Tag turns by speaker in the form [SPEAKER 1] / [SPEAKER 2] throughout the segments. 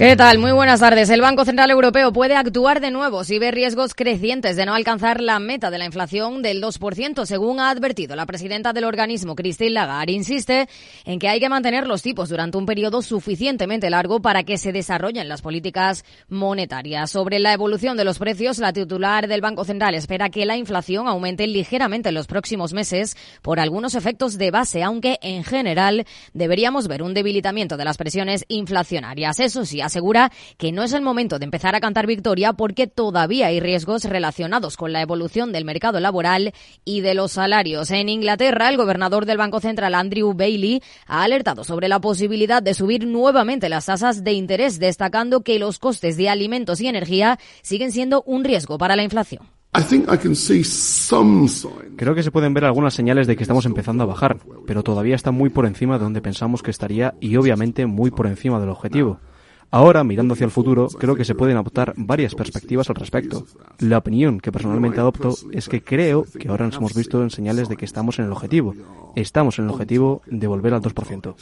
[SPEAKER 1] ¿Qué tal? Muy buenas tardes. El Banco Central Europeo puede actuar de nuevo si ve riesgos crecientes de no alcanzar la meta de la inflación del 2%, según ha advertido la presidenta del organismo, Christine Lagarde. Insiste en que hay que mantener los tipos durante un periodo suficientemente largo para que se desarrollen las políticas monetarias. Sobre la evolución de los precios, la titular del Banco Central espera que la inflación aumente ligeramente en los próximos meses por algunos efectos de base, aunque en general deberíamos ver un debilitamiento de las presiones inflacionarias. Eso sí, asegura que no es el momento de empezar a cantar victoria porque todavía hay riesgos relacionados con la evolución del mercado laboral y de los salarios. En Inglaterra, el gobernador del Banco Central, Andrew Bailey, ha alertado sobre la posibilidad de subir nuevamente las tasas de interés, destacando que los costes de alimentos y energía siguen siendo un riesgo para la inflación.
[SPEAKER 2] Creo que se pueden ver algunas señales de que estamos empezando a bajar, pero todavía está muy por encima de donde pensamos que estaría y obviamente muy por encima del objetivo. Ahora, mirando hacia el futuro, creo que se pueden adoptar varias perspectivas al respecto. La opinión que personalmente adopto es que creo que ahora nos hemos visto en señales de que estamos en el objetivo. Estamos en el objetivo de volver al 2%.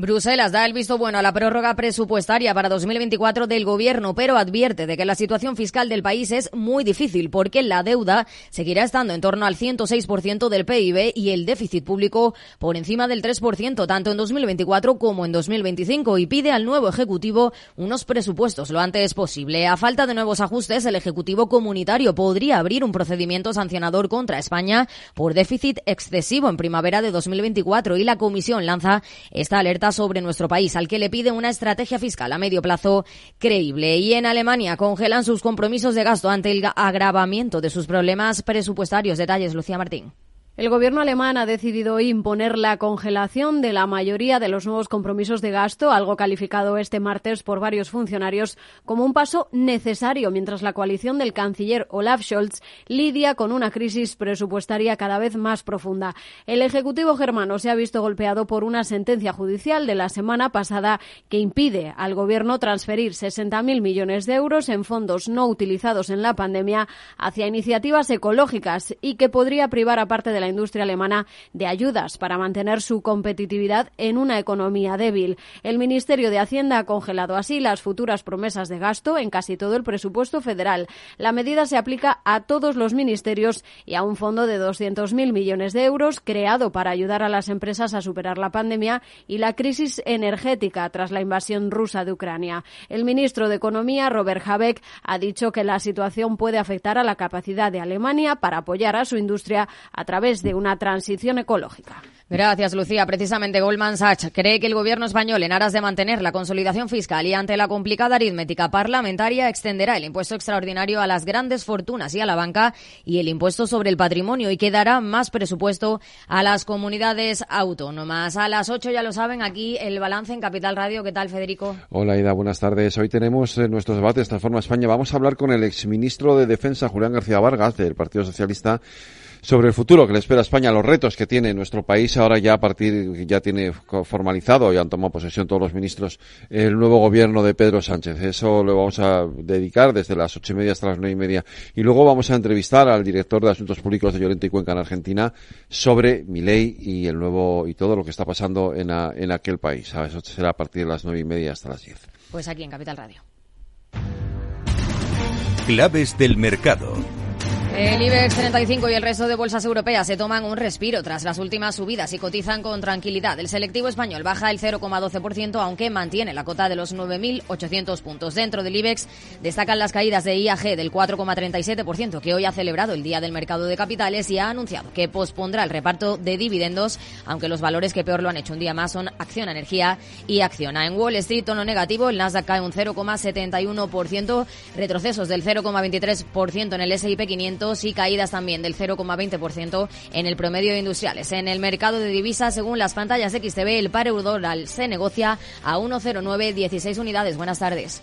[SPEAKER 1] Bruselas da el visto bueno a la prórroga presupuestaria para 2024 del gobierno, pero advierte de que la situación fiscal del país es muy difícil porque la deuda seguirá estando en torno al 106% del PIB y el déficit público por encima del 3% tanto en 2024 como en 2025 y pide al nuevo ejecutivo unos presupuestos lo antes posible. A falta de nuevos ajustes, el ejecutivo comunitario podría abrir un procedimiento sancionador contra España por déficit excesivo en primavera de 2024 y la Comisión lanza esta alerta sobre nuestro país, al que le pide una estrategia fiscal a medio plazo creíble. Y en Alemania congelan sus compromisos de gasto ante el agravamiento de sus problemas presupuestarios. Detalles, Lucía Martín.
[SPEAKER 3] El gobierno alemán ha decidido imponer la congelación de la mayoría de los nuevos compromisos de gasto, algo calificado este martes por varios funcionarios como un paso necesario mientras la coalición del canciller Olaf Scholz lidia con una crisis presupuestaria cada vez más profunda. El Ejecutivo germano se ha visto golpeado por una sentencia judicial de la semana pasada que impide al gobierno transferir 60.000 millones de euros en fondos no utilizados en la pandemia hacia iniciativas ecológicas y que podría privar a parte de la industria alemana de ayudas para mantener su competitividad en una economía débil. El Ministerio de Hacienda ha congelado así las futuras promesas de gasto en casi todo el presupuesto federal. La medida se aplica a todos los ministerios y a un fondo de 200.000 millones de euros creado para ayudar a las empresas a superar la pandemia y la crisis energética tras la invasión rusa de Ucrania. El ministro de Economía, Robert Habeck, ha dicho que la situación puede afectar a la capacidad de Alemania para apoyar a su industria a través de una transición ecológica.
[SPEAKER 1] Gracias, Lucía. Precisamente Goldman Sachs cree que el gobierno español, en aras de mantener la consolidación fiscal y ante la complicada aritmética parlamentaria, extenderá el impuesto extraordinario a las grandes fortunas y a la banca y el impuesto sobre el patrimonio y que dará más presupuesto a las comunidades autónomas. A las 8 ya lo saben, aquí el balance en Capital Radio. ¿Qué tal, Federico?
[SPEAKER 4] Hola, Ida. Buenas tardes. Hoy tenemos en nuestros debates Transforma España. Vamos a hablar con el exministro de Defensa, Julián García Vargas, del Partido Socialista sobre el futuro que le espera a España, los retos que tiene nuestro país ahora ya a partir, ya tiene formalizado, y han tomado posesión todos los ministros, el nuevo gobierno de Pedro Sánchez. Eso lo vamos a dedicar desde las ocho y media hasta las nueve y media. Y luego vamos a entrevistar al director de Asuntos Públicos de Llorente y Cuenca en Argentina sobre mi ley y el nuevo, y todo lo que está pasando en, en aquel país. Eso será a partir de las nueve y media hasta las diez.
[SPEAKER 1] Pues aquí en Capital Radio.
[SPEAKER 5] Claves del mercado.
[SPEAKER 1] El IBEX 35 y el resto de bolsas europeas se toman un respiro tras las últimas subidas y cotizan con tranquilidad. El selectivo español baja el 0,12%, aunque mantiene la cota de los 9.800 puntos. Dentro del IBEX destacan las caídas de IAG del 4,37%, que hoy ha celebrado el Día del Mercado de Capitales y ha anunciado que pospondrá el reparto de dividendos, aunque los valores que peor lo han hecho un día más son Acción Energía y Acciona. En Wall Street, tono negativo, el Nasdaq cae un 0,71%, retrocesos del 0,23% en el S&P 500 y caídas también del 0,20% en el promedio de industriales. En el mercado de divisas, según las pantallas XTB, el par euro se negocia a 1,0916 unidades. Buenas tardes.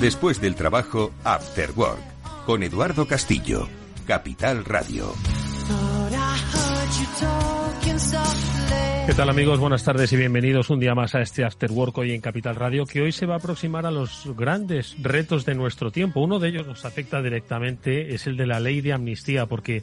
[SPEAKER 5] Después del trabajo, After Work, con Eduardo Castillo, Capital Radio.
[SPEAKER 6] ¿Qué tal amigos? Buenas tardes y bienvenidos un día más a este After Work hoy en Capital Radio que hoy se va a aproximar a los grandes retos de nuestro tiempo. Uno de ellos nos afecta directamente, es el de la ley de amnistía porque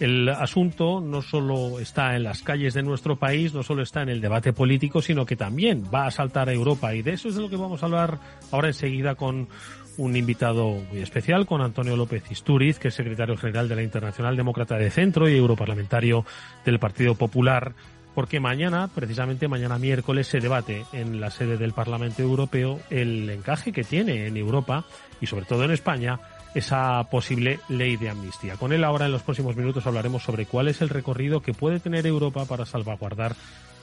[SPEAKER 6] el asunto no solo está en las calles de nuestro país, no solo está en el debate político, sino que también va a saltar a Europa. Y de eso es de lo que vamos a hablar ahora enseguida con un invitado muy especial, con Antonio López Isturiz, que es secretario general de la Internacional Demócrata de Centro y europarlamentario del Partido Popular porque mañana, precisamente mañana miércoles, se debate en la sede del Parlamento Europeo el encaje que tiene en Europa y sobre todo en España esa posible ley de amnistía. Con él ahora en los próximos minutos hablaremos sobre cuál es el recorrido que puede tener Europa para salvaguardar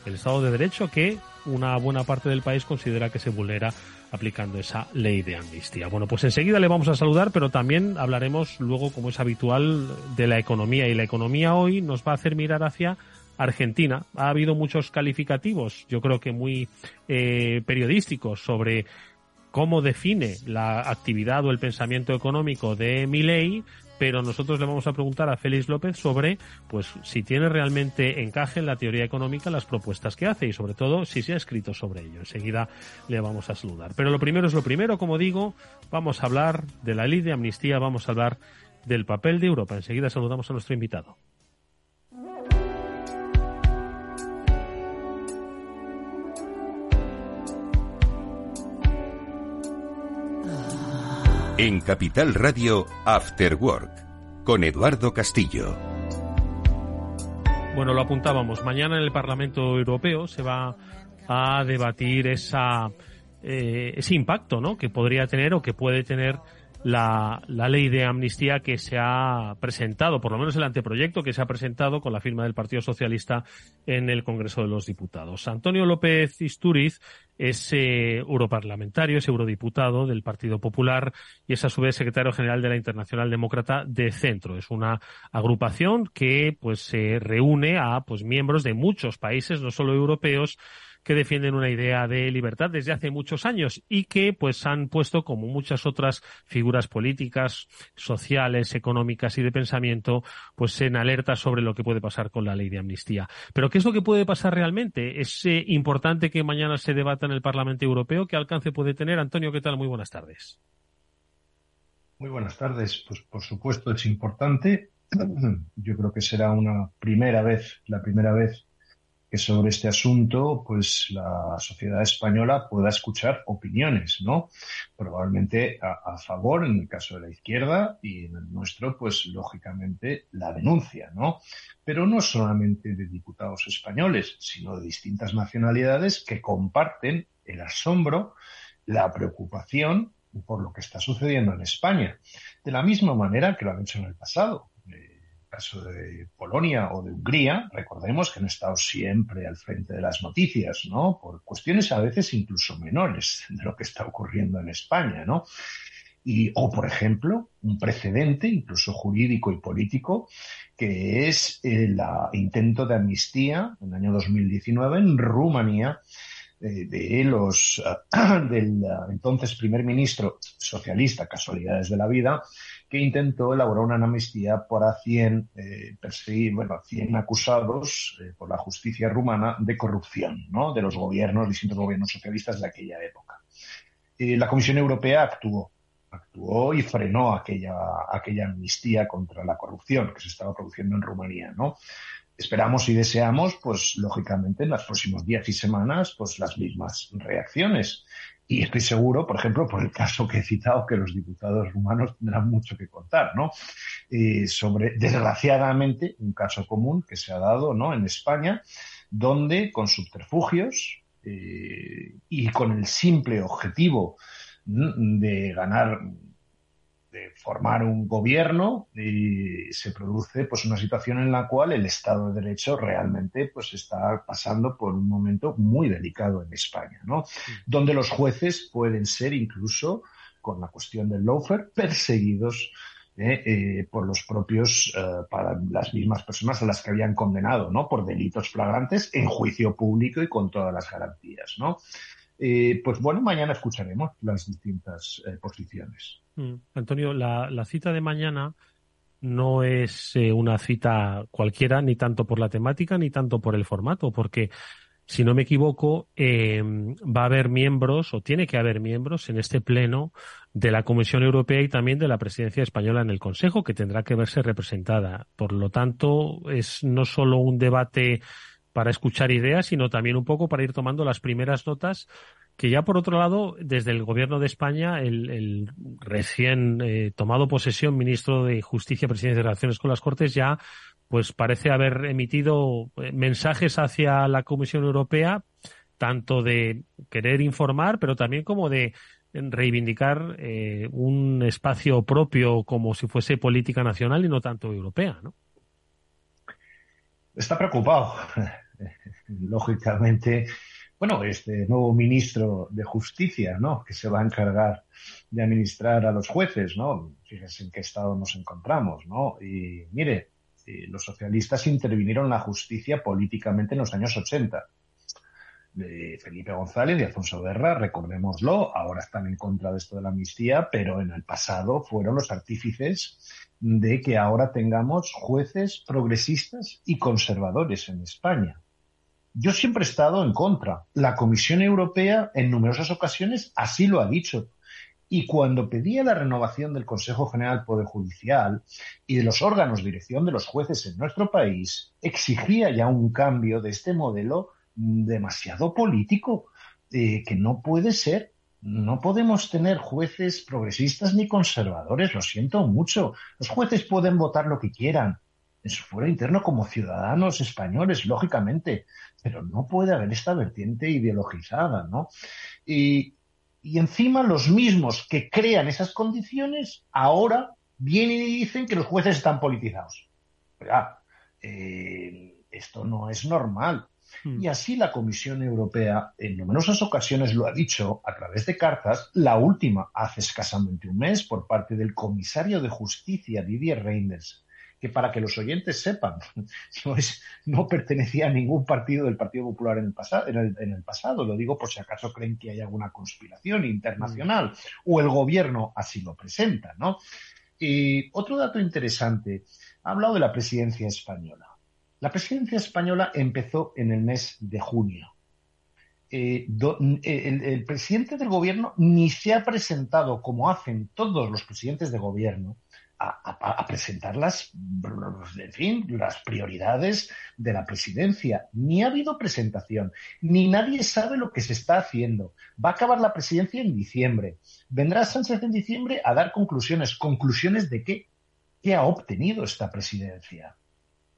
[SPEAKER 6] el Estado de Derecho que una buena parte del país considera que se vulnera aplicando esa ley de amnistía. Bueno, pues enseguida le vamos a saludar, pero también hablaremos luego, como es habitual, de la economía. Y la economía hoy nos va a hacer mirar hacia Argentina. Ha habido muchos calificativos, yo creo que muy eh, periodísticos, sobre cómo define la actividad o el pensamiento económico de Milei, pero nosotros le vamos a preguntar a Félix López sobre pues si tiene realmente encaje en la teoría económica las propuestas que hace y sobre todo si se ha escrito sobre ello. Enseguida le vamos a saludar. Pero lo primero es lo primero, como digo, vamos a hablar de la ley de amnistía, vamos a hablar del papel de Europa. Enseguida saludamos a nuestro invitado.
[SPEAKER 5] En Capital Radio, After Work, con Eduardo Castillo.
[SPEAKER 6] Bueno, lo apuntábamos. Mañana en el Parlamento Europeo se va a debatir esa, eh, ese impacto ¿no? que podría tener o que puede tener la, la, ley de amnistía que se ha presentado, por lo menos el anteproyecto que se ha presentado con la firma del Partido Socialista en el Congreso de los Diputados. Antonio López Isturiz es eh, europarlamentario, es eurodiputado del Partido Popular y es a su vez secretario general de la Internacional Demócrata de Centro. Es una agrupación que pues se reúne a pues miembros de muchos países, no solo europeos, que defienden una idea de libertad desde hace muchos años y que pues han puesto como muchas otras figuras políticas, sociales, económicas y de pensamiento pues en alerta sobre lo que puede pasar con la ley de amnistía. Pero ¿qué es lo que puede pasar realmente? Es eh, importante que mañana se debata en el Parlamento Europeo. ¿Qué alcance puede tener? Antonio, ¿qué tal? Muy buenas tardes.
[SPEAKER 7] Muy buenas tardes. Pues por supuesto es importante. Yo creo que será una primera vez, la primera vez que sobre este asunto, pues la sociedad española pueda escuchar opiniones, ¿no? Probablemente a, favor en el caso de la izquierda y en el nuestro, pues lógicamente la denuncia, ¿no? Pero no solamente de diputados españoles, sino de distintas nacionalidades que comparten el asombro, la preocupación por lo que está sucediendo en España. De la misma manera que lo han hecho en el pasado caso de Polonia o de Hungría, recordemos que han estado siempre al frente de las noticias, ¿no? Por cuestiones a veces incluso menores de lo que está ocurriendo en España, ¿no? Y, o, por ejemplo, un precedente, incluso jurídico y político, que es el intento de amnistía en el año 2019 en Rumanía de los del entonces primer ministro socialista, casualidades de la vida, que intentó elaborar una amnistía para 100, eh, perseguir, bueno, 100 acusados eh, por la justicia rumana de corrupción, ¿no? De los gobiernos, distintos gobiernos socialistas de aquella época. Eh, la Comisión Europea actuó, actuó y frenó aquella, aquella amnistía contra la corrupción que se estaba produciendo en Rumanía, ¿no? Esperamos y deseamos, pues, lógicamente, en los próximos días y semanas, pues, las mismas reacciones. Y estoy seguro, por ejemplo, por el caso que he citado, que los diputados rumanos tendrán mucho que contar, ¿no? Eh, sobre, desgraciadamente, un caso común que se ha dado, ¿no? En España, donde con subterfugios eh, y con el simple objetivo de ganar de formar un gobierno y se produce pues una situación en la cual el Estado de Derecho realmente pues está pasando por un momento muy delicado en España, ¿no? Donde los jueces pueden ser incluso con la cuestión del lawfare perseguidos eh, eh, por los propios, eh, para las mismas personas a las que habían condenado, ¿no? Por delitos flagrantes en juicio público y con todas las garantías, ¿no? pues bueno, mañana escucharemos las distintas posiciones.
[SPEAKER 6] Mm. Antonio, la, cita de mañana no es eh, una cita cualquiera, ni tanto por la temática, ni tanto por el formato, porque, si no me equivoco, em, va a haber miembros, o tiene que haber miembros en este pleno de la Comisión Europea y también de la presidencia española en el Consejo, que tendrá que verse representada. Por lo tanto, es no solo un debate para escuchar ideas, sino también un poco para ir tomando las primeras notas que ya por otro lado, desde el gobierno de España, el, recién eh, tomado posesión ministro de Justicia, Presidencia de Relaciones con las Cortes, ya pues parece haber emitido eh, mensajes hacia la Comisión Europea, tanto de querer informar, pero también como de reivindicar eh, un espacio propio como si fuese política nacional y no tanto europea, ¿no?
[SPEAKER 7] Está preocupado, lógicamente bueno, este nuevo ministro de Justicia, ¿no? Que se va a encargar de administrar a los jueces, ¿no? Fíjense en qué estado nos encontramos, ¿no? Y mire, los socialistas intervinieron en la justicia políticamente en los años 80. De Felipe González y Alfonso Guerra, recordémoslo, ahora están en contra de esto de la amnistía, pero en el pasado fueron los artífices de que ahora tengamos jueces progresistas y conservadores en España. Yo siempre he estado en contra. La Comisión Europea en numerosas ocasiones así lo ha dicho. Y cuando pedía la renovación del Consejo General Poder Judicial y de los órganos de dirección de los jueces en nuestro país, exigía ya un cambio de este modelo demasiado político, eh, que no puede ser. No podemos tener jueces progresistas ni conservadores, lo siento mucho. Los jueces pueden votar lo que quieran, en su fuero interno como ciudadanos españoles, lógicamente, pero no puede haber esta vertiente ideologizada, ¿no? Y, encima los mismos que crean esas condiciones ahora vienen y dicen que los jueces están politizados. Eh, esto no es normal. Hmm. Y así la Comisión Europea en numerosas ocasiones lo ha dicho a través de cartas, la última hace escasamente un mes por parte del comisario de Justicia Didier Reinders, que para que los oyentes sepan, no, es, no pertenecía a ningún partido del Partido Popular en el, pasado, en, el, pasado. Lo digo por si acaso creen que hay alguna conspiración internacional mm. o el gobierno así lo presenta, ¿no? Y otro dato interesante, ha hablado de la presidencia española. La presidencia española empezó en el mes de junio. Eh, eh, el, presidente del gobierno ni se ha presentado como hacen todos los presidentes de gobierno a, presentar las, en fin, las prioridades de la presidencia. Ni ha habido presentación, ni nadie sabe lo que se está haciendo. Va a acabar la presidencia en diciembre. Vendrá Sánchez en diciembre a dar conclusiones. ¿Conclusiones de qué? ¿Qué ha obtenido esta presidencia?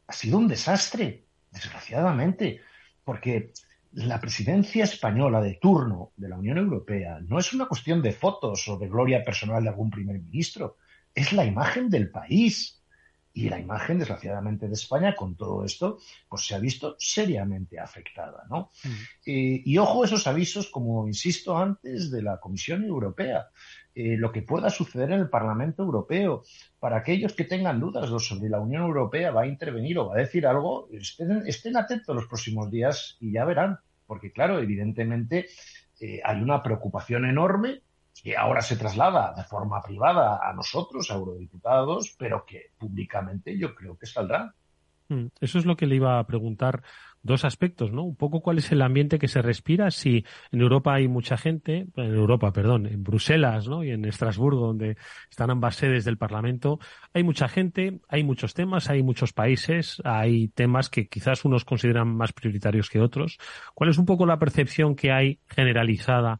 [SPEAKER 7] Ha sido un desastre, desgraciadamente, porque la presidencia española de turno de la Unión Europea no es una cuestión de fotos o de gloria personal de algún primer ministro es la imagen del país. Y la imagen, desgraciadamente, de España con todo esto, pues se ha visto seriamente afectada, ¿no? Mm. y ojo esos avisos, como insisto antes, de la Comisión Europea, eh, lo que pueda suceder en el Parlamento Europeo. Para aquellos que tengan dudas sobre la Unión Europea va a intervenir o va a decir algo, estén, estén atentos los próximos días y ya verán. Porque, claro, evidentemente eh, hay una preocupación enorme que ahora se traslada de forma privada a nosotros, a eurodiputados, pero que públicamente yo creo que saldrá.
[SPEAKER 6] Mm, eso es lo que le iba a preguntar. Dos aspectos, ¿no? Un poco cuál es el ambiente que se respira. Si en Europa hay mucha gente, en Europa, perdón, en Bruselas, ¿no? Y en Estrasburgo, donde están ambas sedes del Parlamento, hay mucha gente, hay muchos temas, hay muchos países, hay temas que quizás unos consideran más prioritarios que otros. ¿Cuál es un poco la percepción que hay generalizada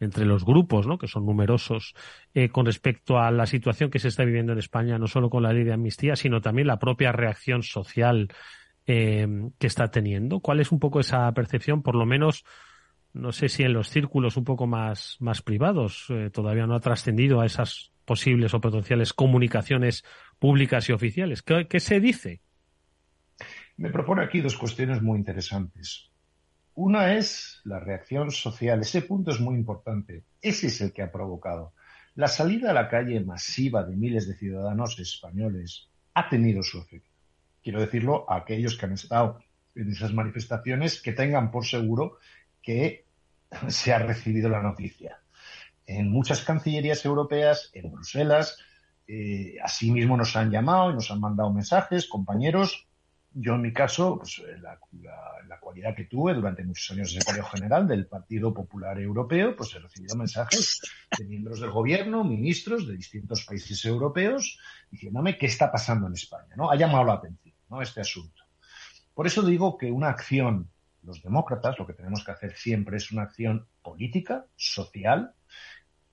[SPEAKER 6] entre los grupos, que son numerosos, eh, con respecto a la situación que se está viviendo en España, no solo con la ley de amnistía, sino también la propia reacción social eh, que está teniendo. ¿Cuál es un poco esa percepción, por lo menos, no sé si en los círculos un poco más, más privados, eh, todavía no ha trascendido a esas posibles o potenciales comunicaciones públicas y oficiales? ¿Qué, ¿Qué se dice?
[SPEAKER 7] Me propone aquí dos cuestiones muy interesantes. Una es la reacción social. Ese punto es muy importante. Ese es el que ha provocado. La salida a la calle masiva de miles de ciudadanos españoles ha tenido su efecto. Quiero decirlo a aquellos que han estado en esas manifestaciones que tengan por seguro que se ha recibido la noticia. En muchas cancillerías europeas, en Bruselas, eh, asimismo nos han llamado y nos han mandado mensajes, compañeros, yo en mi caso, pues eh, la, cualidad que tuve durante muchos años de secretario general del Partido Popular Europeo, pues he recibido mensajes de miembros del gobierno, ministros de distintos países europeos, diciéndome qué está pasando en España, ¿no? Ha llamado la atención, ¿no? Este asunto. Por eso digo que una acción, los demócratas, lo que tenemos que hacer siempre es una acción política, social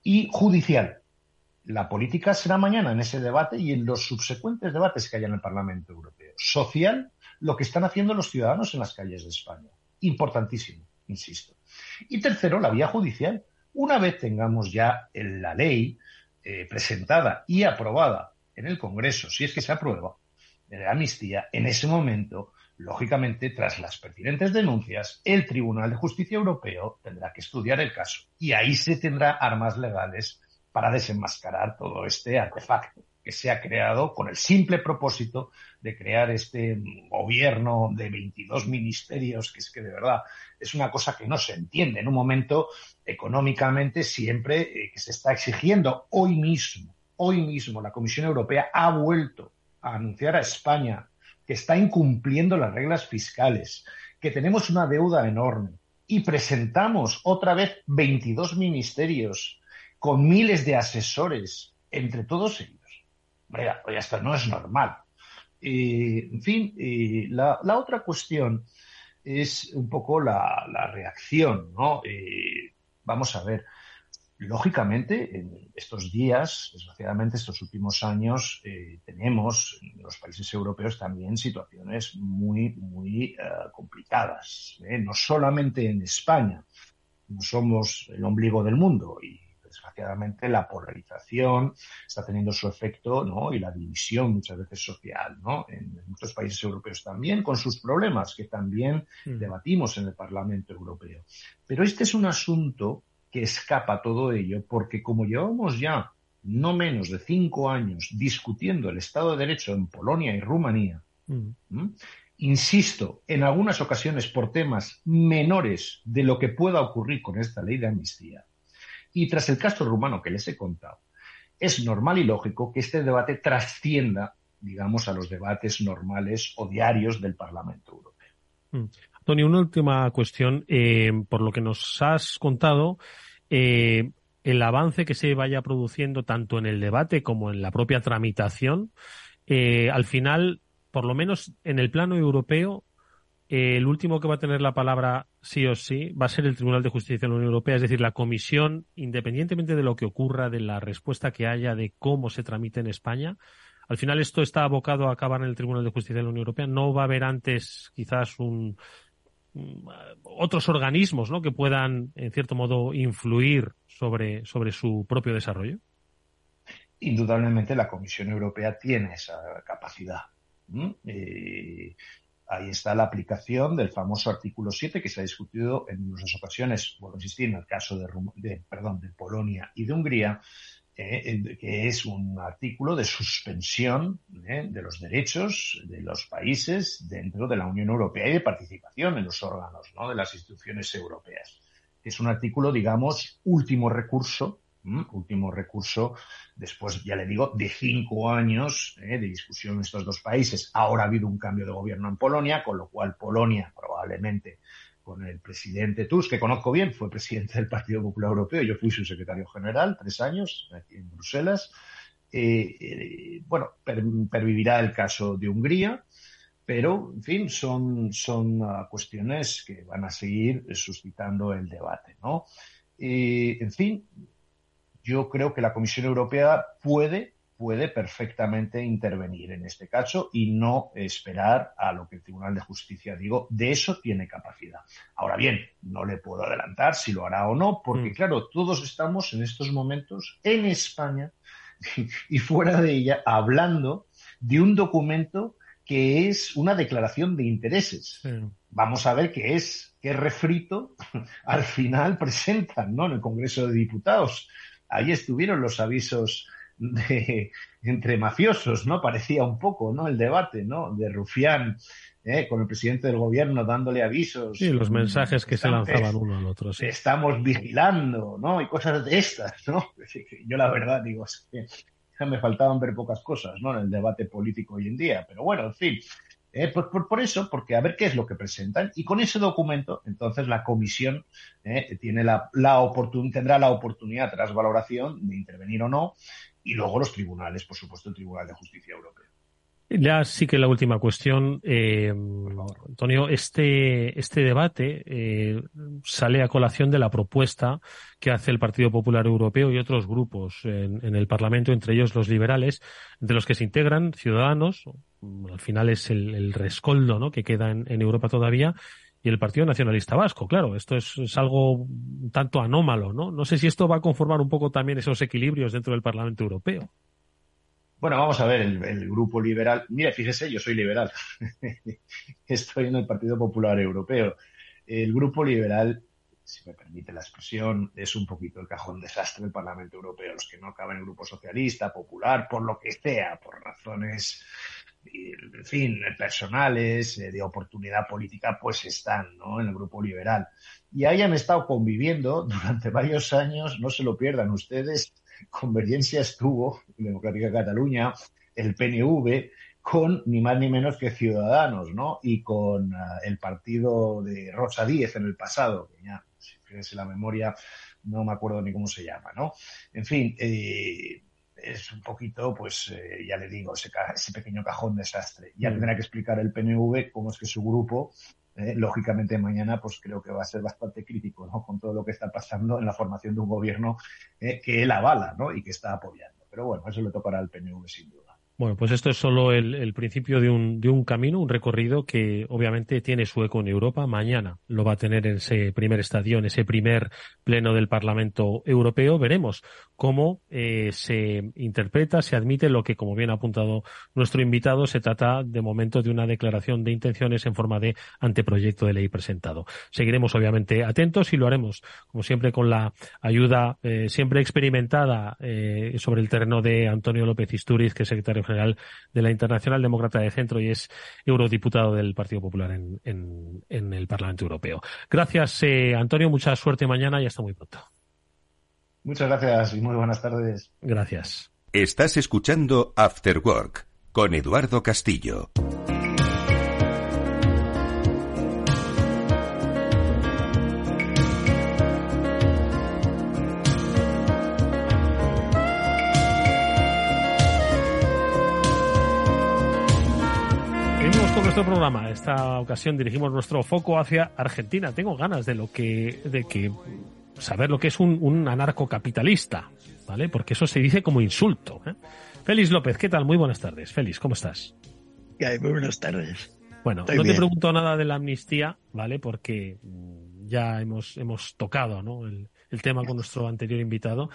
[SPEAKER 7] y judicial la política será mañana en ese debate y en los subsecuentes debates que haya en el Parlamento Europeo. Social, lo que están haciendo los ciudadanos en las calles de España. Importantísimo, insisto. Y tercero, la vía judicial. Una vez tengamos ya la ley eh, presentada y aprobada en el Congreso, si es que se aprueba, de amnistía, en ese momento, lógicamente, tras las pertinentes denuncias, el Tribunal de Justicia Europeo tendrá que estudiar el caso y ahí se tendrá armas legales para desenmascarar todo este artefacto que se ha creado con el simple propósito de crear este gobierno de 22 ministerios, que es que de verdad es una cosa que no se entiende en un momento económicamente siempre eh, que se está exigiendo hoy mismo. Hoy mismo la Comisión Europea ha vuelto a anunciar a España que está incumpliendo las reglas fiscales, que tenemos una deuda enorme y presentamos otra vez 22 ministerios con miles de asesores entre todos ellos. Hombre, esto no es normal. en fin, la, otra cuestión es un poco la, reacción, ¿no? vamos a ver, lógicamente, en estos días, desgraciadamente, estos últimos años, eh, tenemos en los países europeos también situaciones muy, muy eh, complicadas. ¿eh? No solamente en España, no somos el ombligo del mundo y desgraciadamente la polarización está teniendo su efecto, ¿no? Y la división muchas veces social, ¿no? En, muchos países europeos también, con sus problemas que también mm. debatimos en el Parlamento Europeo. Pero este es un asunto que escapa a todo ello porque como llevamos ya no menos de cinco años discutiendo el Estado de Derecho en Polonia y Rumanía, mm. insisto, en algunas ocasiones por temas menores de lo que pueda ocurrir con esta ley de amnistía, y tras el caso rumano que les he contado, es normal y lógico que este debate trascienda, digamos, a los debates normales o diarios del Parlamento Europeo.
[SPEAKER 6] Mm. Antonio, una última cuestión. Eh, por lo que nos has contado, eh, el avance que se vaya produciendo tanto en el debate como en la propia tramitación, eh, al final, por lo menos en el plano europeo, el último que va a tener la palabra sí o sí va a ser el Tribunal de Justicia de la Unión Europea, es decir, la Comisión, independientemente de lo que ocurra, de la respuesta que haya, de cómo se tramite en España. Al final esto está abocado a acabar en el Tribunal de Justicia de la Unión Europea. No va a haber antes quizás un, otros organismos ¿no? que puedan, en cierto modo, influir sobre, sobre su propio desarrollo.
[SPEAKER 7] Indudablemente la Comisión Europea tiene esa capacidad. Ahí está la aplicación del famoso artículo 7 que se ha discutido en muchas ocasiones, vuelvo a insistir, en el caso de, perdón, de Polonia y de Hungría, eh, que es un artículo de suspensión eh, de los derechos de los países dentro de la Unión Europea y de participación en los órganos ¿no? de las instituciones europeas. Es un artículo, digamos, último recurso, último recurso después, ya le digo, de cinco años eh, de discusión en estos dos países. Ahora ha habido un cambio de gobierno en Polonia, con lo cual Polonia probablemente con el presidente Tusk, que conozco bien, fue presidente del Partido Popular Europeo, yo fui su secretario general tres años aquí en Bruselas. Eh, eh, bueno, pervivirá el caso de Hungría, pero, en fin, son, son uh, cuestiones que van a seguir suscitando el debate, ¿no? en fin, yo creo que la Comisión Europea puede puede perfectamente intervenir en este caso y no esperar a lo que el Tribunal de Justicia digo, de eso tiene capacidad. Ahora bien, no le puedo adelantar si lo hará o no, porque mm. claro, todos estamos en estos momentos en España y fuera de ella hablando de un documento que es una declaración de intereses. Vamos a ver qué es, qué refrito al final presentan ¿no? en el Congreso de Diputados. Ahí estuvieron los avisos de, entre mafiosos, ¿no? Parecía un poco, ¿no? El debate, ¿no? De Rufián ¿eh? con el presidente del gobierno dándole avisos.
[SPEAKER 6] Sí, los mensajes que se lanzaban uno al otro. Sí.
[SPEAKER 7] Estamos vigilando, ¿no? Y cosas de estas, ¿no? Yo la verdad digo, es que me faltaban ver pocas cosas, ¿no? En el debate político hoy en día. Pero bueno, en fin. Eh, por, eso, porque a ver qué es lo que presentan. Y con ese documento, entonces la comisión eh, tiene la tendrá la oportunidad, tras valoración, de intervenir o no y luego los tribunales, por supuesto, el Tribunal de Justicia Europeo.
[SPEAKER 6] Ya sí que la última cuestión, eh, Antonio, este, este debate eh, sale a colación de la propuesta que hace el Partido Popular Europeo y otros grupos en, el Parlamento, entre ellos los liberales, de los que se integran ciudadanos, al final es el, rescoldo ¿no? que queda en, Europa todavía, y el Partido Nacionalista Vasco. Claro, esto es, es, algo un tanto anómalo, ¿no? No sé si esto va a conformar un poco también esos equilibrios dentro del Parlamento Europeo.
[SPEAKER 7] Bueno, vamos a ver, el, grupo liberal. Mire, fíjese, yo soy liberal. Estoy en el Partido Popular Europeo. El grupo liberal, si me permite la expresión, es un poquito el cajón desastre del Parlamento Europeo. Los que no acaban en el grupo socialista, popular, por lo que sea, por razones en fin, personales, eh, de oportunidad política, pues están ¿no? en el grupo liberal. Y ahí han estado conviviendo durante varios años, no se lo pierdan ustedes, Convergencia estuvo, Democrática de Cataluña, el PNV, con ni más ni menos que Ciudadanos, ¿no? Y con ah, el partido de Rosa Díez en el pasado, que ya, si fíjense la memoria, no me acuerdo ni cómo se llama, ¿no? En fin, eh, es un poquito, pues eh, ya le digo, ese, ese, pequeño cajón desastre. Ya mm. tendrá que explicar el PNV cómo es que su grupo, eh, lógicamente mañana, pues creo que va a ser bastante crítico, ¿no? Con todo lo que está pasando en la formación de un gobierno eh, que él avala, ¿no? Y que está apoyando. Pero bueno, eso le tocará al PNV sin duda.
[SPEAKER 6] Bueno, pues esto es solo el, principio de un, de un, camino, un recorrido que obviamente tiene su eco en Europa. Mañana lo va a tener en ese primer estadio, en ese primer pleno del Parlamento Europeo. Veremos cómo eh, se interpreta, se admite lo que, como bien ha apuntado nuestro invitado, se trata de momento de una declaración de intenciones en forma de anteproyecto de ley presentado. Seguiremos obviamente atentos y lo haremos, como siempre, con la ayuda eh, siempre experimentada eh, sobre el terreno de Antonio López Isturiz, que es secretario general de la Internacional Demócrata de Centro y es eurodiputado del Partido Popular en, en, el Parlamento Europeo. Gracias, eh, Antonio. Mucha suerte mañana y hasta muy pronto.
[SPEAKER 7] Muchas gracias y muy buenas tardes.
[SPEAKER 6] Gracias.
[SPEAKER 5] Estás escuchando After Work con Eduardo Castillo.
[SPEAKER 6] Nuestro programa. Esta ocasión dirigimos nuestro foco hacia Argentina. Tengo ganas de lo que, de que saber lo que es un, un anarcocapitalista, ¿vale? Porque eso se dice como insulto. ¿eh? Félix López, ¿qué tal? Muy buenas tardes. Félix, ¿cómo estás?
[SPEAKER 8] Muy buenas tardes.
[SPEAKER 6] Bueno, no te pregunto nada de la amnistía, ¿vale? Porque mm, ya hemos, hemos tocado, ¿no? El, el tema con nuestro anterior invitado.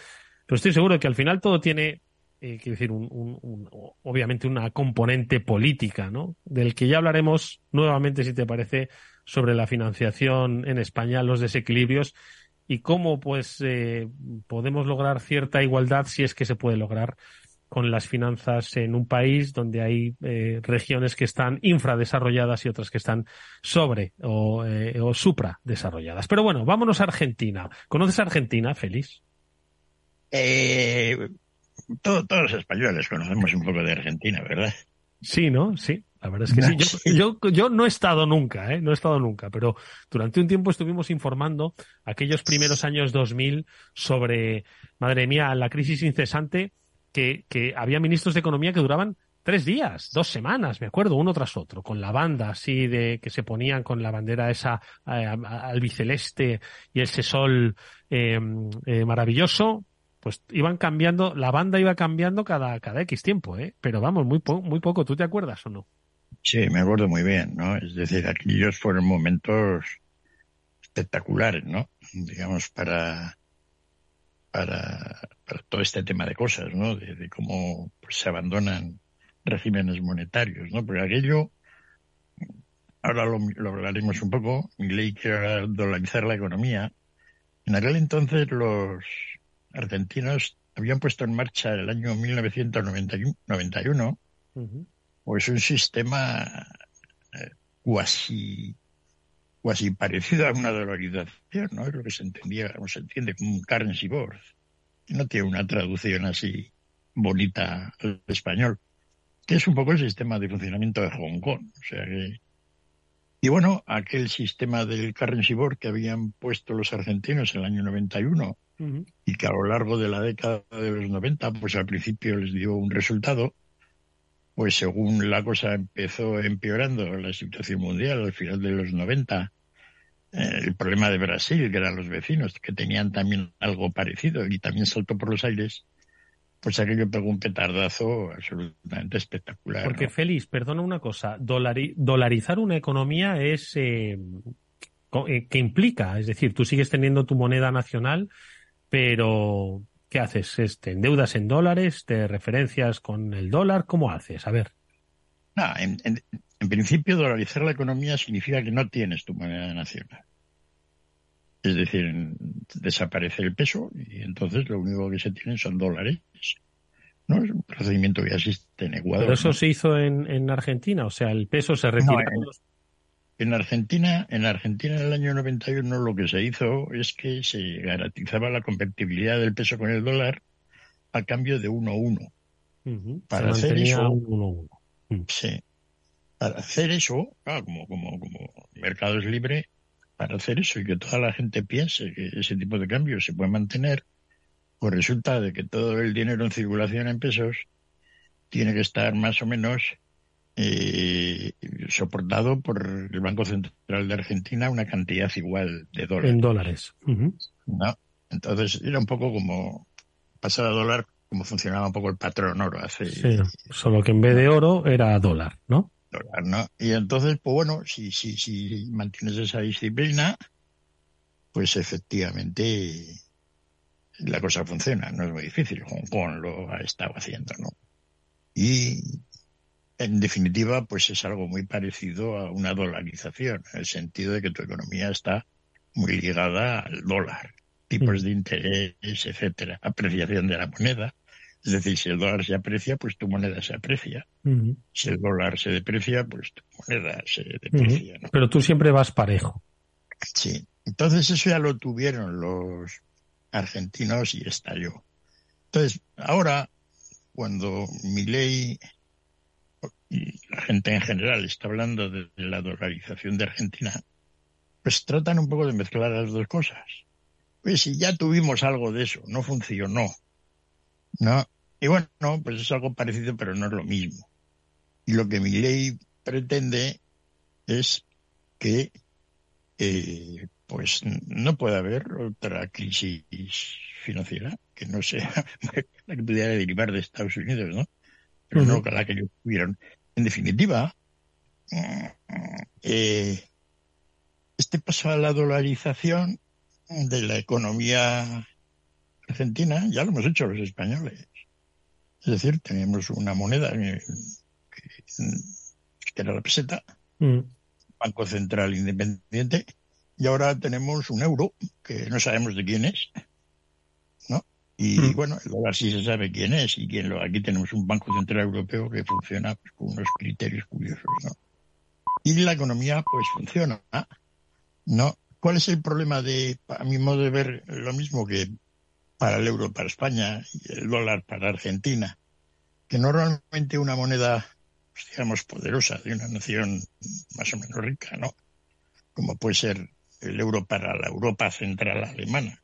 [SPEAKER 6] Pero estoy seguro de que al final todo tiene eh, quiero decir, un, obviamente una componente política, ¿no? Del que ya hablaremos nuevamente, si te parece, sobre la financiación en España, los desequilibrios y cómo pues eh, podemos lograr cierta igualdad si es que se puede lograr con las finanzas en un país donde hay eh, regiones que están infradesarrolladas y otras que están sobre o, eh, o supradesarrolladas. Pero bueno, vámonos a Argentina. ¿Conoces Argentina, Félix?
[SPEAKER 8] Eh, todos los españoles conocemos un poco de Argentina, ¿verdad?
[SPEAKER 6] Sí, ¿no? Sí. La verdad es que sí. Yo, yo, yo, no he estado nunca, ¿eh? No he estado nunca, pero durante un tiempo estuvimos informando aquellos primeros años 2000 sobre, madre mía, la crisis incesante que, que había ministros de economía que duraban tres días, dos semanas, me acuerdo, uno tras otro, con la banda así de que se ponían con la bandera esa eh, albiceleste y ese sol eh, eh, maravilloso, pues iban cambiando, la banda iba cambiando cada, cada X tiempo, ¿eh? Pero vamos, muy, po muy poco, ¿tú te acuerdas o no?
[SPEAKER 8] Sí, me acuerdo muy bien, ¿no? Es decir, aquellos fueron momentos espectaculares, ¿no? Digamos, para, para, todo este tema de cosas, ¿no? De, de cómo pues, se abandonan regímenes monetarios, ¿no? Porque aquello, ahora lo, lo hablaremos un poco, mi ley quiere dolarizar la economía. En aquel entonces los argentinos habían puesto en marcha el año 1991 uh -huh. pues un sistema eh, cuasi cuasi parecido a una dolarización, ¿no? Es lo que se entendía, no se entiende como un currency board. No tiene una traducción así bonita al español, que es un poco el sistema de funcionamiento de Hong Kong. O sea que y bueno, aquel sistema del currency board que habían puesto los argentinos en el año 91 uh -huh. y que a lo largo de la década de los 90, pues al principio les dio un resultado, pues según la cosa empezó empeorando la situación mundial al final de los 90, eh, el problema de Brasil, que eran los vecinos, que tenían también algo parecido y también saltó por los aires, pues aquello pegó un petardazo absolutamente espectacular.
[SPEAKER 6] Porque,
[SPEAKER 8] ¿no?
[SPEAKER 6] Félix, perdona una cosa, dolari dolarizar una economía es... Eh, ¿Qué implica? Es decir, tú sigues teniendo tu moneda nacional, pero ¿qué haces? ¿Te endeudas en dólares? ¿Te referencias con el dólar? ¿Cómo haces? A ver.
[SPEAKER 8] No, en, en, en principio, dolarizar la economía significa que no tienes tu moneda nacional. Es decir, desaparece el peso y entonces lo único que se tienen son dólares. ¿no? Es un procedimiento que existe en Ecuador.
[SPEAKER 6] Pero eso
[SPEAKER 8] ¿no?
[SPEAKER 6] se hizo en, en, Argentina, o sea, el peso se retira.
[SPEAKER 8] No, en, en, Argentina, en Argentina en el año 91 lo que se hizo es que se garantizaba la compatibilidad del peso con el dólar a cambio de uno a uno.
[SPEAKER 6] Uh -huh.
[SPEAKER 8] Para
[SPEAKER 6] se
[SPEAKER 8] hacer eso,
[SPEAKER 6] uno uno.
[SPEAKER 8] Mm. Sí. Para hacer eso, claro, como, como, como mercado es libre, para hacer eso y que toda la gente piense que ese tipo de cambios se puede mantener, pues resulta de que todo el dinero en circulación en pesos tiene que estar más o menos eh, soportado por el Banco Central de Argentina una cantidad igual de dólares.
[SPEAKER 6] En dólares. Uh -huh.
[SPEAKER 8] ¿No? Entonces era un poco como pasar a dólar como funcionaba un poco el patrón oro hace.
[SPEAKER 6] Sí, solo que en vez de oro era dólar, ¿no?
[SPEAKER 8] Dólar, ¿no? Y entonces, pues bueno, si, si, si mantienes esa disciplina, pues efectivamente la cosa funciona, no es muy difícil. Hong Kong lo ha estado haciendo, ¿no? Y en definitiva, pues es algo muy parecido a una dolarización, en el sentido de que tu economía está muy ligada al dólar, tipos de interés, etcétera, apreciación de la moneda. Es decir, si el dólar se aprecia, pues tu moneda se aprecia. Uh -huh. Si el dólar se deprecia, pues tu moneda se deprecia. Uh -huh.
[SPEAKER 6] ¿no? Pero tú siempre vas parejo.
[SPEAKER 8] Sí. Entonces eso ya lo tuvieron los argentinos y estalló. Entonces, ahora, cuando mi ley y la gente en general está hablando de, de la dolarización de Argentina, pues tratan un poco de mezclar las dos cosas. Pues si ya tuvimos algo de eso, no funcionó. ¿No? Y bueno, pues es algo parecido, pero no es lo mismo. Y lo que mi ley pretende es que eh, pues no puede haber otra crisis financiera que no sea la que pudiera derivar de Estados Unidos, ¿no? Pero uh -huh. no la que ellos tuvieron. En definitiva, eh, este paso a la dolarización de la economía argentina ya lo hemos hecho los españoles. Es decir, teníamos una moneda que, que era la peseta, mm. Banco Central Independiente, Y ahora tenemos un euro que no sabemos de quién es, ¿no? Y
[SPEAKER 6] Mm.
[SPEAKER 8] bueno, dólar sí se sabe quién es y quién lo. Aquí tenemos un Banco Central Europeo que funciona pues, con unos criterios curiosos, ¿no? Y la economía, pues funciona, ¿no? ¿Cuál es el problema de, a mi modo de ver, lo mismo que para el euro para España y el dólar para Argentina? Que normalmente una moneda, pues, digamos, poderosa de una nación más o menos rica, ¿no? Como puede ser el euro para la Europa central alemana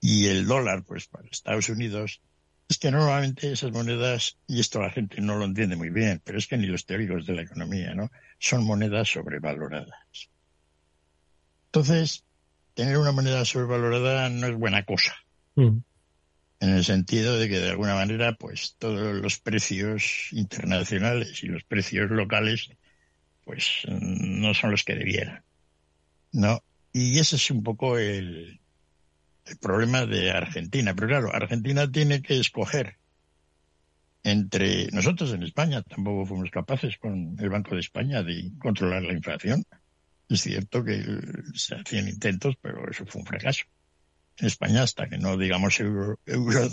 [SPEAKER 8] y el dólar, pues para Estados Unidos, es que normalmente esas monedas, y esto la gente no lo entiende muy bien, pero es que ni los teóricos de la economía, ¿no? Son monedas sobrevaloradas. Entonces, tener una moneda sobrevalorada no es buena cosa,
[SPEAKER 6] Mm.
[SPEAKER 8] en el sentido de que de alguna manera, pues todos los precios internacionales y los precios locales, pues no son los que debieran, ¿no? Y ese es un poco el, problema de Argentina. Pero claro, Argentina tiene que escoger entre nosotros en España tampoco fuimos capaces con el Banco de España de controlar la inflación. Es cierto que se hacían intentos, pero eso fue un fracaso. En España, hasta que no, digamos, euro, euro,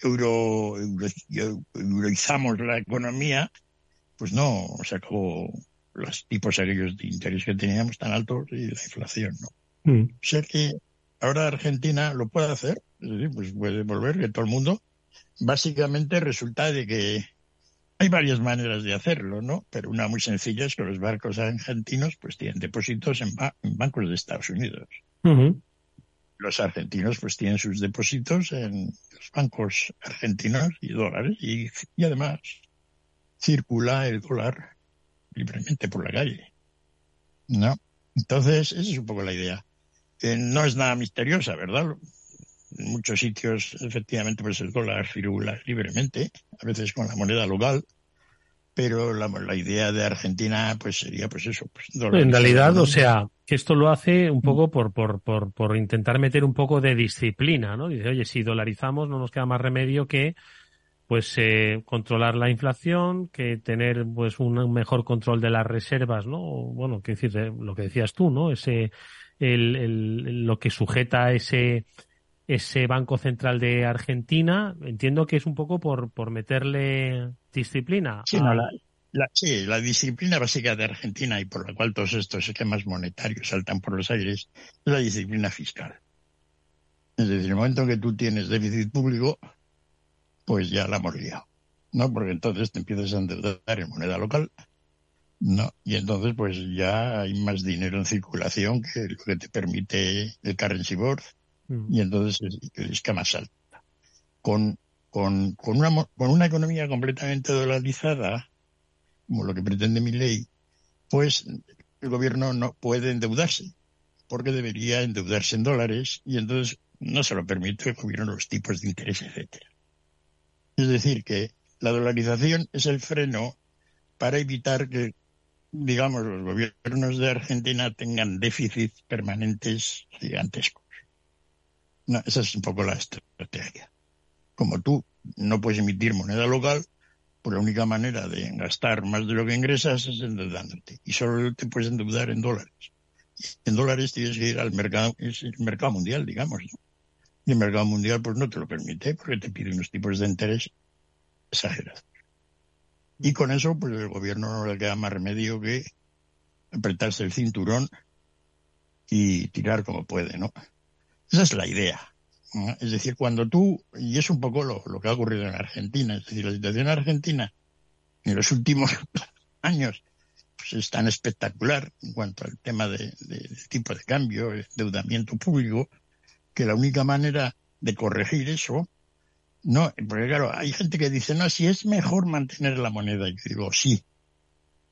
[SPEAKER 8] euro, euro- euroizamos la economía, pues no se acabó los tipos aquellos de interés que teníamos tan altos y la inflación, ¿no?
[SPEAKER 6] Mm.
[SPEAKER 8] O sea que ahora Argentina lo puede hacer, es decir, pues puede volver que todo el mundo. Básicamente resulta de que hay varias maneras de hacerlo, ¿no? Pero una muy sencilla es que los bancos argentinos pues tienen depósitos en, ba- en bancos de Estados Unidos. Los argentinos pues tienen sus depósitos en los bancos argentinos y dólares y, además circula el dólar libremente por la calle. ¿No? Entonces, esa es un poco la idea. Eh, no es nada misteriosa, ¿verdad? En muchos sitios, efectivamente, pues el dólar circula libremente, a veces con la moneda local, pero la, la idea de Argentina, pues sería, pues eso. Pues,
[SPEAKER 6] En realidad, o sea, esto lo hace un poco por, por, por, por intentar meter un poco de disciplina, ¿no? Dice, oye, si dolarizamos no nos queda más remedio que pues eh, controlar la inflación, que tener pues un mejor control de las reservas, ¿no? Bueno, que decir, lo que decías tú, ¿no? Ese el, el- lo que sujeta ese ese Banco Central de Argentina, entiendo que es un poco por por meterle disciplina.
[SPEAKER 8] Sí,
[SPEAKER 6] a-
[SPEAKER 8] no, la, la- sí, la disciplina básica de Argentina y por la cual todos estos esquemas monetarios saltan por los aires es la disciplina fiscal. Es decir, el momento que tú tienes déficit público, pues ya la hemos liado, ¿no? Porque entonces te empiezas a endeudar en moneda local, ¿no? Y entonces pues ya hay más dinero en circulación que lo que te permite el currency board
[SPEAKER 6] Mm.
[SPEAKER 8] y entonces el, el esquema salta. Con, con, con, una, con una economía completamente dolarizada, como lo que pretende mi ley, pues el gobierno no puede endeudarse, porque debería endeudarse en dólares y entonces no se lo permite el gobierno los tipos de interés, etcétera. Es decir, que la dolarización es el freno para evitar que, digamos, los gobiernos de Argentina tengan déficits permanentes gigantescos. No, esa es un poco la estrategia. Como tú no puedes emitir moneda local, pues la única manera de gastar más de lo que ingresas es endeudándote. Y solo te puedes endeudar en dólares. En dólares tienes que ir al mercado, es el mercado mundial, digamos. ¿no? Y el mercado mundial pues no te lo permite porque te pide unos tipos de interés exagerados. Y con eso pues el gobierno no le queda más remedio que apretarse el cinturón y tirar como puede, ¿no? Esa es la idea. ¿no? Es decir, cuando tú, y es un poco lo, lo que ha ocurrido en Argentina, es decir, la situación en Argentina en los últimos años pues, es tan espectacular en cuanto al tema de, de- del tipo de cambio, el endeudamiento público, que la única manera de corregir eso, no, porque claro, hay gente que dice, no, si es mejor mantener la moneda, yo digo, sí,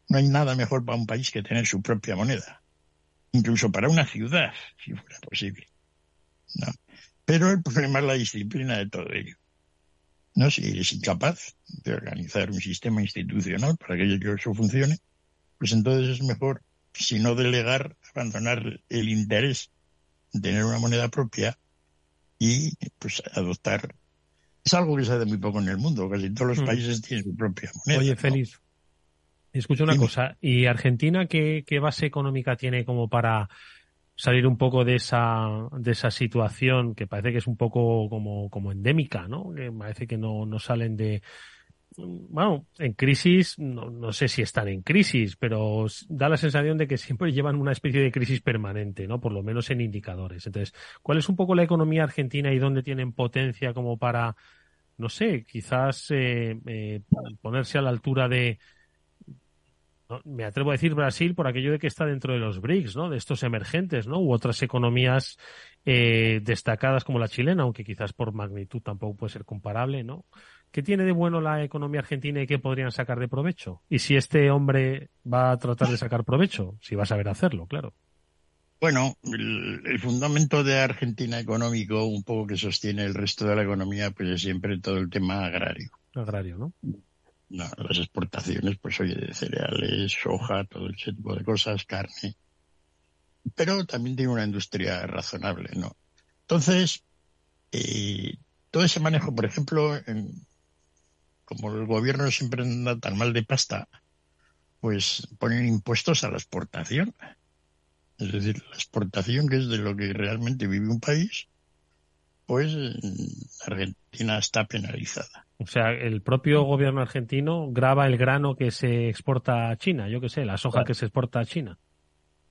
[SPEAKER 8] no hay nada mejor para un país que tener su propia moneda, incluso para una ciudad, si fuera posible. ¿No? Pero el problema es la disciplina de todo ello. ¿no? Si eres incapaz de organizar un sistema institucional para que eso funcione, pues entonces es mejor, si no delegar, abandonar el interés en tener una moneda propia y pues adoptar. Es algo que se hace muy poco en el mundo, casi todos los
[SPEAKER 6] Mm.
[SPEAKER 8] países tienen su propia moneda.
[SPEAKER 6] Oye,
[SPEAKER 8] ¿no?
[SPEAKER 6] Félix, escucha una
[SPEAKER 8] Dime.
[SPEAKER 6] cosa. ¿Y Argentina qué, qué base económica tiene como para salir un poco de esa, de esa situación que parece que es un poco como, como endémica, ¿no? Que parece que no, no salen de, bueno, en crisis, no, no, sé si están en crisis, pero da la sensación de que siempre llevan una especie de crisis permanente, ¿no? Por lo menos en indicadores. Entonces, ¿cuál es un poco la economía argentina y dónde tienen potencia como para, no sé, quizás eh, eh, ponerse a la altura de, me atrevo a decir Brasil por aquello de que está dentro de los BRICS, ¿no? De estos emergentes, ¿no? U otras economías eh, destacadas como la chilena, aunque quizás por magnitud tampoco puede ser comparable, ¿no? ¿Qué tiene de bueno la economía argentina y qué podrían sacar de provecho? Y si este hombre va a tratar de sacar provecho, si va a saber hacerlo, claro.
[SPEAKER 8] Bueno, el, fundamento de Argentina económico, un poco que sostiene el resto de la economía, pues es siempre todo el tema agrario.
[SPEAKER 6] Agrario, ¿no?
[SPEAKER 8] No las exportaciones, pues oye, de cereales, soja, todo ese tipo de cosas, carne. Pero también tiene una industria razonable, ¿no? Entonces, eh, todo ese manejo, por ejemplo, en, como el gobierno siempre anda tan mal de pasta, pues ponen impuestos a la exportación. Es decir, la exportación, que es de lo que realmente vive un país, pues Argentina está penalizada.
[SPEAKER 6] O sea, el propio gobierno argentino graba el grano que se exporta a China, yo qué sé, la soja que se exporta a China.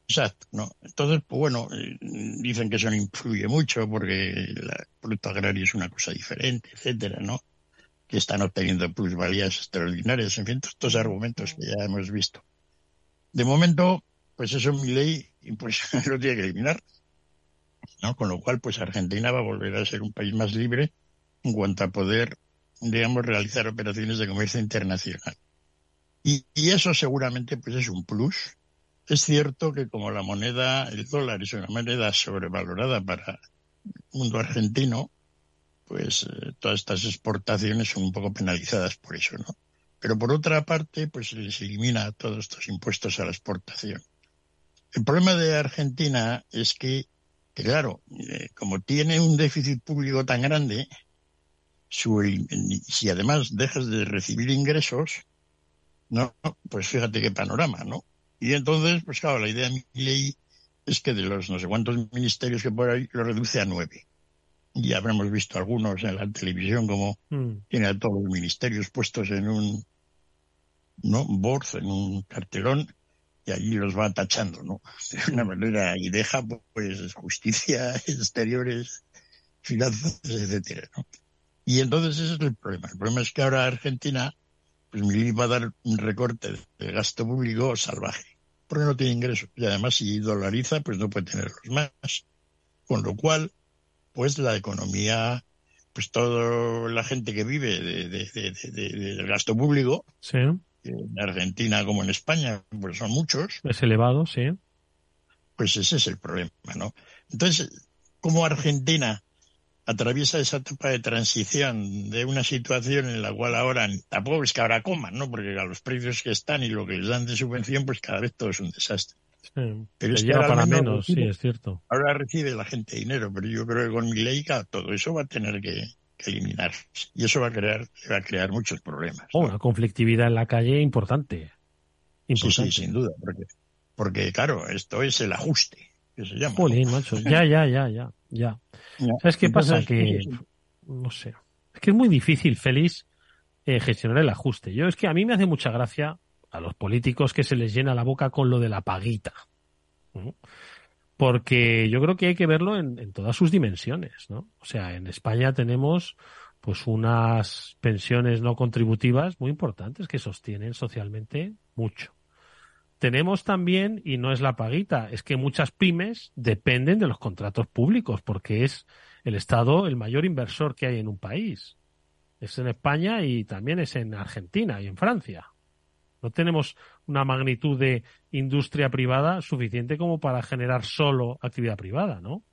[SPEAKER 8] Exacto, ¿no? Entonces, pues bueno, eh, dicen que eso no influye mucho porque el producto agrario es una cosa diferente, etcétera, ¿no? Que están obteniendo plusvalías extraordinarias, en fin, estos argumentos que ya hemos visto. De momento, pues eso mi ley, pues lo tiene que eliminar, ¿no? Con lo cual, pues Argentina va a volver a ser un país más libre en cuanto a poder, digamos, realizar operaciones de comercio internacional. Y, eso seguramente, pues es un plus es cierto que como la moneda, el dólar es una moneda sobrevalorada para el mundo argentino, pues eh, todas estas exportaciones son un poco penalizadas por eso, ¿no? Pero por otra parte, pues se les elimina todos estos impuestos a la exportación. El problema de Argentina es que, que claro, eh, como tiene un déficit público tan grande, su, si además dejas de recibir ingresos, no, pues fíjate qué panorama, ¿no? Y entonces, pues claro, la idea de mi ley es que de los no sé cuántos ministerios que por ahí lo reduce a nueve. Ya habremos visto algunos en la televisión como mm. tiene a todos los ministerios puestos en un no board, en un cartelón, y allí los va tachando, ¿no? De una manera, y deja pues justicia, exteriores, finanzas, etcétera, ¿no? Y entonces ese es el problema. El problema es que ahora Argentina, pues va a dar un recorte de gasto público salvaje porque no tiene ingresos. Y además, si dolariza, pues no puede tenerlos más. Con lo cual, pues la economía, pues toda la gente que vive de, del gasto público,
[SPEAKER 6] sí.
[SPEAKER 8] en Argentina como en España, pues son muchos.
[SPEAKER 6] Es elevado, sí.
[SPEAKER 8] Pues ese es el problema, ¿no? Entonces, como Argentina atraviesa esa etapa de transición de una situación en la cual ahora tampoco es que ahora coman, ¿no? Porque a los precios que están y lo que les dan de subvención, pues cada vez todo es un desastre.
[SPEAKER 6] pero es para menos, sí, es cierto.
[SPEAKER 8] Ahora recibe la gente dinero, pero yo creo que con mi ley todo eso va a tener que, eliminar y eso va a crear va a crear muchos problemas.
[SPEAKER 6] Oh, una conflictividad en la calle importante.
[SPEAKER 8] importante. Sí, sin duda, porque, porque claro, esto es el ajuste que se llama.
[SPEAKER 6] macho, ya, ya, ya, ya, ya. ¿Sabes qué pasa? Que, no sé, es que es muy difícil, Félix, eh, gestionar el ajuste. Yo es que a mí me hace mucha gracia a los políticos que se les llena la boca con lo de la paguita. Porque yo creo que hay que verlo en, en, todas sus dimensiones, ¿no? O sea, en España tenemos pues unas pensiones no contributivas muy importantes que sostienen socialmente mucho. Tenemos también, y no es la paguita, es que muchas pymes dependen de los contratos públicos, porque es el Estado el mayor inversor que hay en un país. Es en España y también es en Argentina y en Francia. No tenemos una magnitud de industria privada suficiente como para generar solo actividad privada, ¿no?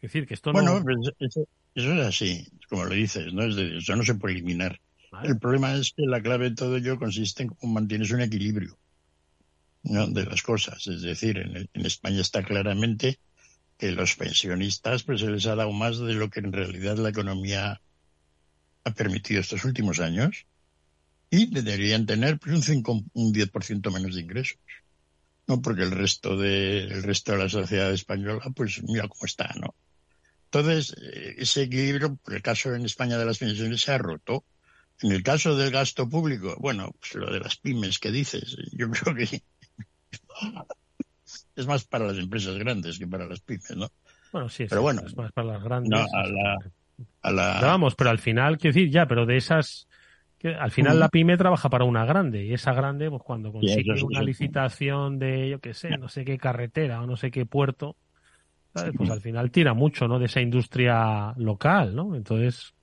[SPEAKER 6] Es decir, que esto
[SPEAKER 8] no. Bueno, eso, es así, como lo dices, ¿no? Es de, eso no se puede eliminar. El problema es que la clave de todo ello consiste en cómo mantienes un equilibrio de las cosas. Es decir, en, España está claramente que los pensionistas pues se les ha dado más de lo que en realidad la economía ha permitido estos últimos años y deberían tener pues, un, 5, un 10% menos de ingresos. no porque el resto de el resto de la sociedad española pues mira cómo está no entonces eh, ese equilibrio por el caso en España de las pensiones se ha roto en el caso del gasto público bueno pues lo de las pymes que dices yo creo que es más para las empresas grandes que para las pymes no
[SPEAKER 6] bueno sí
[SPEAKER 8] pero bueno
[SPEAKER 6] es más para las grandes
[SPEAKER 8] no, a la, a la...
[SPEAKER 6] vamos pero al final quiero decir ya pero de esas que al final la pyme trabaja para una grande y esa grande pues cuando consigue una licitación de yo qué sé no sé qué carretera o no sé qué puerto ¿sabes? pues al final tira mucho no de esa industria local no entonces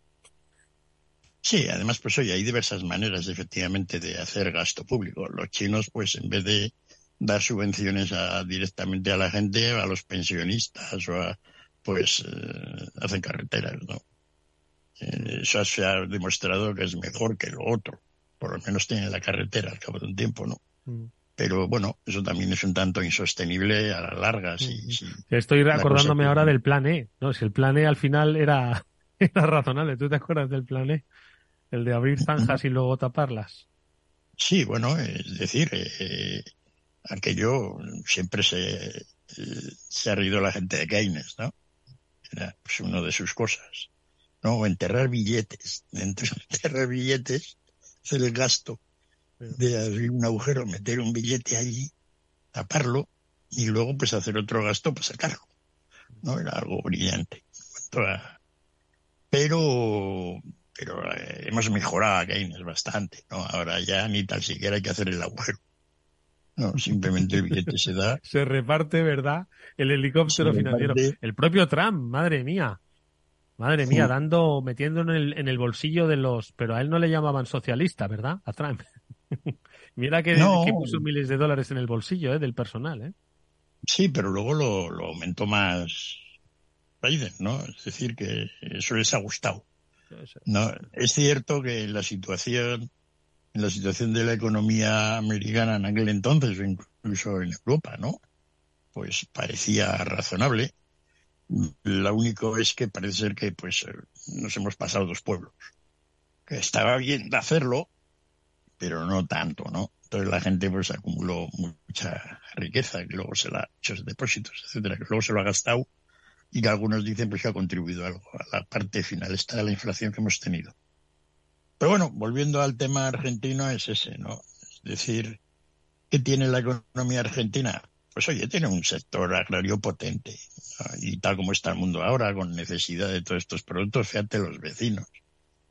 [SPEAKER 8] sí además pues oye hay diversas maneras efectivamente de hacer gasto público. Los chinos pues en vez de dar subvenciones a, directamente a la gente a los pensionistas o a, pues eh, hacen carreteras no eso se ha demostrado que es mejor que lo otro. Por lo menos tiene la carretera al cabo de un tiempo, ¿no? Mm. Pero bueno, eso también es un tanto insostenible a la larga. Sí,
[SPEAKER 6] Estoy acordándome ahora del plan E. ¿no? Si el plan E al final era, era razonable, ¿tú te acuerdas del plan E? El de abrir zanjas y luego taparlas.
[SPEAKER 8] Sí, bueno, es decir, eh, aquello siempre se, se ha reído la gente de Keynes, ¿no? Era pues, una de sus cosas. No, enterrar billetes. Enterrar billetes, hacer el gasto de abrir un agujero, meter un billete allí, taparlo y luego pues hacer otro gasto para sacarlo. ¿No? Era algo brillante. Pero, pero eh, hemos mejorado a Keynes bastante, ¿no? Ahora ya ni tan siquiera hay que hacer el agujero. No, simplemente el billete se da.
[SPEAKER 6] Se reparte, ¿verdad? El helicóptero financiero. El propio Trump, madre mía. Madre mía, dando, metiendo en el, en el bolsillo de los, pero a él no le llamaban socialista, ¿verdad? A Trump. Mira que, puso miles de dólares en el bolsillo, ¿eh? Del personal, ¿eh?
[SPEAKER 8] Sí, pero luego lo, lo aumentó más Biden, ¿no? Es decir, que eso les ha gustado. No, es cierto que la situación, la situación de la economía americana en aquel entonces, incluso en Europa, ¿no? Pues parecía razonable lo único es que parece ser que pues eh, nos hemos pasado dos pueblos. Que estaba bien de hacerlo, pero no tanto, ¿no? Entonces la gente pues acumuló mucha riqueza, que luego se la ha hecho depósitos, etcétera, que luego se lo ha gastado y que algunos dicen pues que ha contribuido algo a la parte final esta la inflación que hemos tenido. Pero bueno, volviendo al tema argentino es ese, ¿no? Es decir, ¿qué tiene la economía argentina? Pues oye, tiene un sector agrario potente. Y tal como está el mundo ahora, con necesidad de todos estos productos, fíjate los vecinos.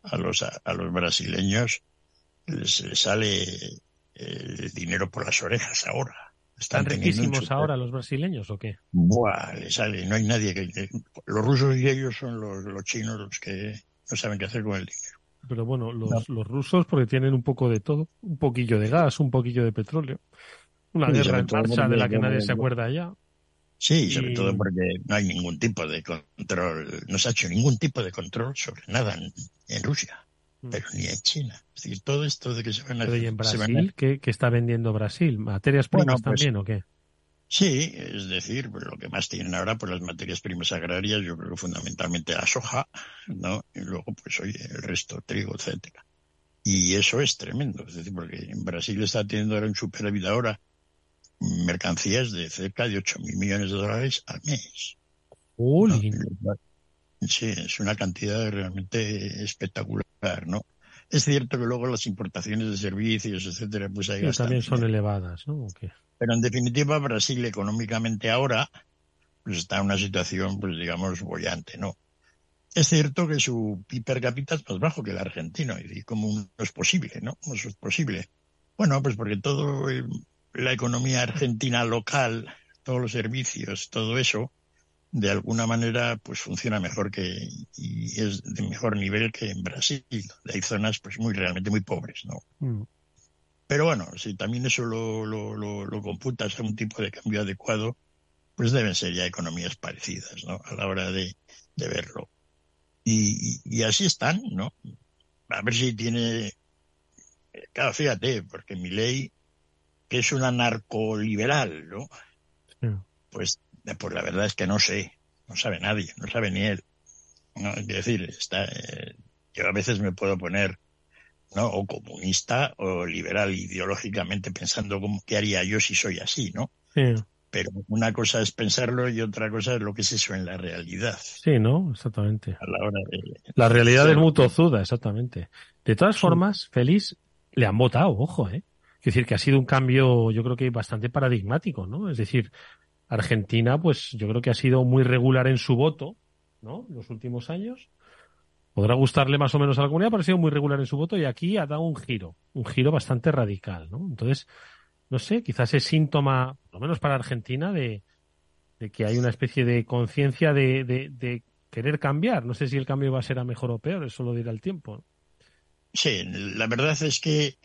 [SPEAKER 8] A los, a, los brasileños les, sale el dinero por las orejas ahora.
[SPEAKER 6] ¿Están riquísimos ahora los brasileños o qué?
[SPEAKER 8] Buah, le sale. No hay nadie que... Los rusos y ellos son los, los chinos los que no saben qué hacer con el dinero.
[SPEAKER 6] Pero bueno, los, los rusos porque tienen un poco de todo. Un poquillo de gas, un poquillo de petróleo. Una guerra en marcha de la que nadie se acuerda ya.
[SPEAKER 8] Sí, sobre todo porque no hay ningún tipo de control, no se ha hecho ningún tipo de control sobre nada en, Rusia, mm. pero ni en China. Es decir, todo esto de que se van a...
[SPEAKER 6] ¿Y en Brasil? ¿Qué, está vendiendo Brasil? ¿Materias primas pues también o qué?
[SPEAKER 8] Sí, es decir, pues lo que más tienen ahora, pues las materias primas agrarias, yo creo que fundamentalmente la soja, ¿no? Y luego, pues oye, el resto, trigo, etcétera. Y eso es tremendo, es decir, porque en Brasil está teniendo ahora un superávit ahora mercancías de cerca de 8 mil millones de dólares al mes. Sí, es una cantidad realmente espectacular, ¿no? Es cierto que luego las importaciones de servicios, etcétera, pues ahí
[SPEAKER 6] también son elevadas, ¿no?
[SPEAKER 8] Pero en definitiva, Brasil económicamente ahora pues está en una situación, pues digamos, bollante, ¿no? Es cierto que su PIB per cápita es más bajo que el argentino, y como no es posible, ¿no? ¿Cómo es posible? Bueno, pues porque todo el la economía argentina local, todos los servicios, todo eso, de alguna manera, pues funciona mejor que, y es de mejor nivel que en Brasil, hay zonas, pues muy, realmente muy pobres, ¿no? Mm. Pero bueno, si también eso lo, lo, lo, computas a un tipo de cambio adecuado, pues deben ser ya economías parecidas, ¿no? A la hora de, de verlo. Y, y, así están, ¿no? A ver si tiene, claro, fíjate, porque mi ley que es una narcoliberal, ¿no? Pues, pues la verdad es que no sé, no sabe nadie, no sabe ni él. ¿no? Es decir, está, eh, yo a veces me puedo poner ¿no? o comunista o liberal ideológicamente pensando cómo, qué haría yo si soy así, ¿no? Pero una cosa es pensarlo y otra cosa es lo que es eso en la realidad.
[SPEAKER 6] Sí, ¿no? Exactamente.
[SPEAKER 8] A la hora de...
[SPEAKER 6] La realidad es muy tozuda, exactamente. De todas formas, Félix le han votado, ojo, ¿eh? Es decir, que ha sido un cambio, yo creo que bastante paradigmático, ¿no? Es decir, Argentina, pues yo creo que ha sido muy regular en su voto, ¿no? Los últimos años. Podrá gustarle más o menos a la comunidad, pero ha sido muy regular en su voto y aquí ha dado un giro, un giro bastante radical, ¿no? Entonces, no sé, quizás es síntoma, por lo menos para Argentina, de, que hay una especie de conciencia de, de, querer cambiar. No sé si el cambio va a ser a mejor o peor, eso lo dirá el tiempo.
[SPEAKER 8] Sí, la verdad es que,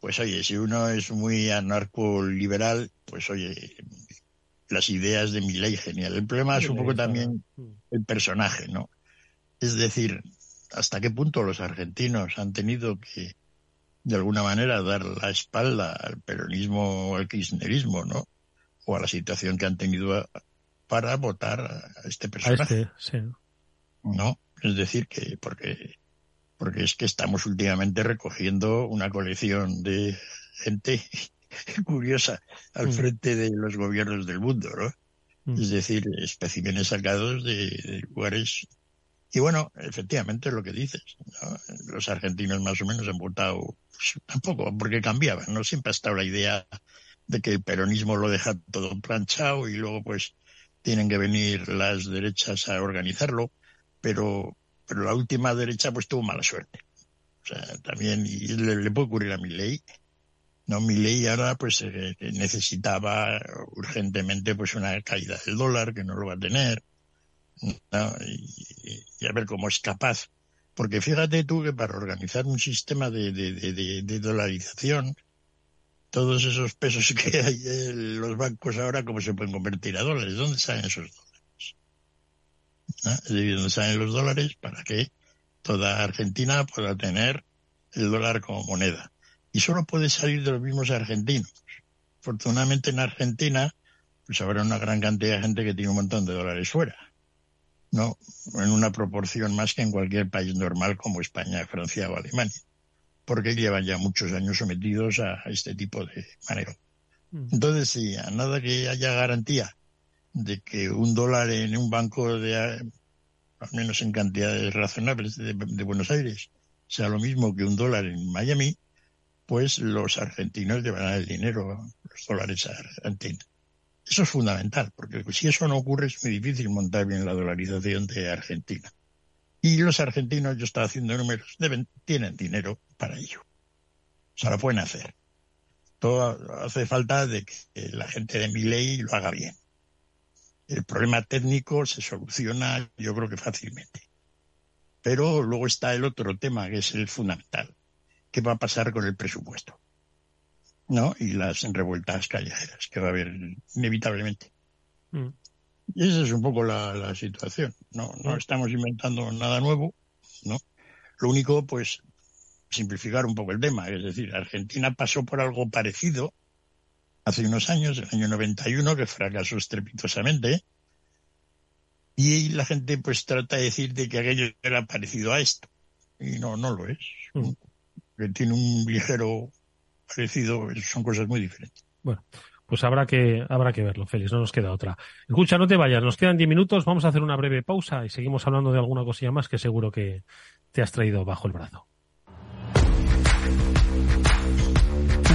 [SPEAKER 8] pues oye, si uno es muy anarco-liberal, pues oye, las ideas de mi ley genial. El problema es un poco también el personaje, ¿no? Es decir, hasta qué punto los argentinos han tenido que de alguna manera dar la espalda al peronismo o al kirchnerismo, ¿no? O a la situación que han tenido para votar a este personaje.
[SPEAKER 6] A este, sí.
[SPEAKER 8] ¿No? Es decir, que porque, porque es que estamos últimamente recogiendo una colección de gente curiosa al mm. frente de los gobiernos del mundo, ¿no? Mm. Es decir, especímenes sacados de lugares y bueno, efectivamente es lo que dices. Los argentinos más o menos han votado pues, tampoco porque cambiaban, ¿no? Siempre ha estado la idea de que el peronismo lo deja todo planchado y luego pues tienen que venir las derechas a organizarlo, pero, pero la última derecha pues tuvo mala suerte. O sea, también y le, puede ocurrir a mi ley. No, mi ley ahora pues eh, necesitaba urgentemente pues una caída del dólar que no lo va a tener y, a ver cómo es capaz. Porque fíjate tú que para organizar un sistema de, de, dolarización, todos esos pesos que hay en los bancos ahora, ¿cómo se pueden convertir a dólares? ¿Dónde salen esos dólares? Es decir, ¿dónde salen los dólares para que toda Argentina pueda tener el dólar como moneda? Y solo puede salir de los mismos argentinos. Afortunadamente en Argentina, pues habrá una gran cantidad de gente que tiene un montón de dólares fuera no en una proporción más que en cualquier país normal como España, Francia o Alemania, porque llevan ya muchos años sometidos a este tipo de manejo. Mm. Entonces, si a nada que haya garantía de que un dólar en un banco de, al menos en cantidades razonables de, de Buenos Aires, sea lo mismo que un dólar en Miami, pues los argentinos llevarán el dinero, los dólares a Argentina. Eso es fundamental, porque si eso no ocurre es muy difícil montar bien la dolarización de Argentina. Y los argentinos, yo estaba haciendo números, deben, tienen dinero para ello. O sea, lo pueden hacer. Todo hace falta de que la gente de mi ley lo haga bien. El problema técnico se soluciona, yo creo que fácilmente. Pero luego está el otro tema, que es el fundamental. ¿Qué va a pasar con el presupuesto? ¿No? Y las revueltas callejeras que va a haber inevitablemente. Mm. Y esa es un poco la, situación. No, no mm. estamos inventando nada nuevo, ¿no? Lo único, pues, simplificar un poco el tema. Es decir, Argentina pasó por algo parecido hace unos años, el año 91, que fracasó estrepitosamente. Y la gente, pues, trata de decir de que aquello era parecido a esto. Y no, no lo es. Mm. Que tiene un ligero parecido, son cosas muy diferentes.
[SPEAKER 6] Bueno, pues habrá que, habrá que verlo, Félix, no nos queda otra. Escucha, no te vayas, nos quedan diez minutos, vamos a hacer una breve pausa y seguimos hablando de alguna cosilla más que seguro que te has traído bajo el brazo.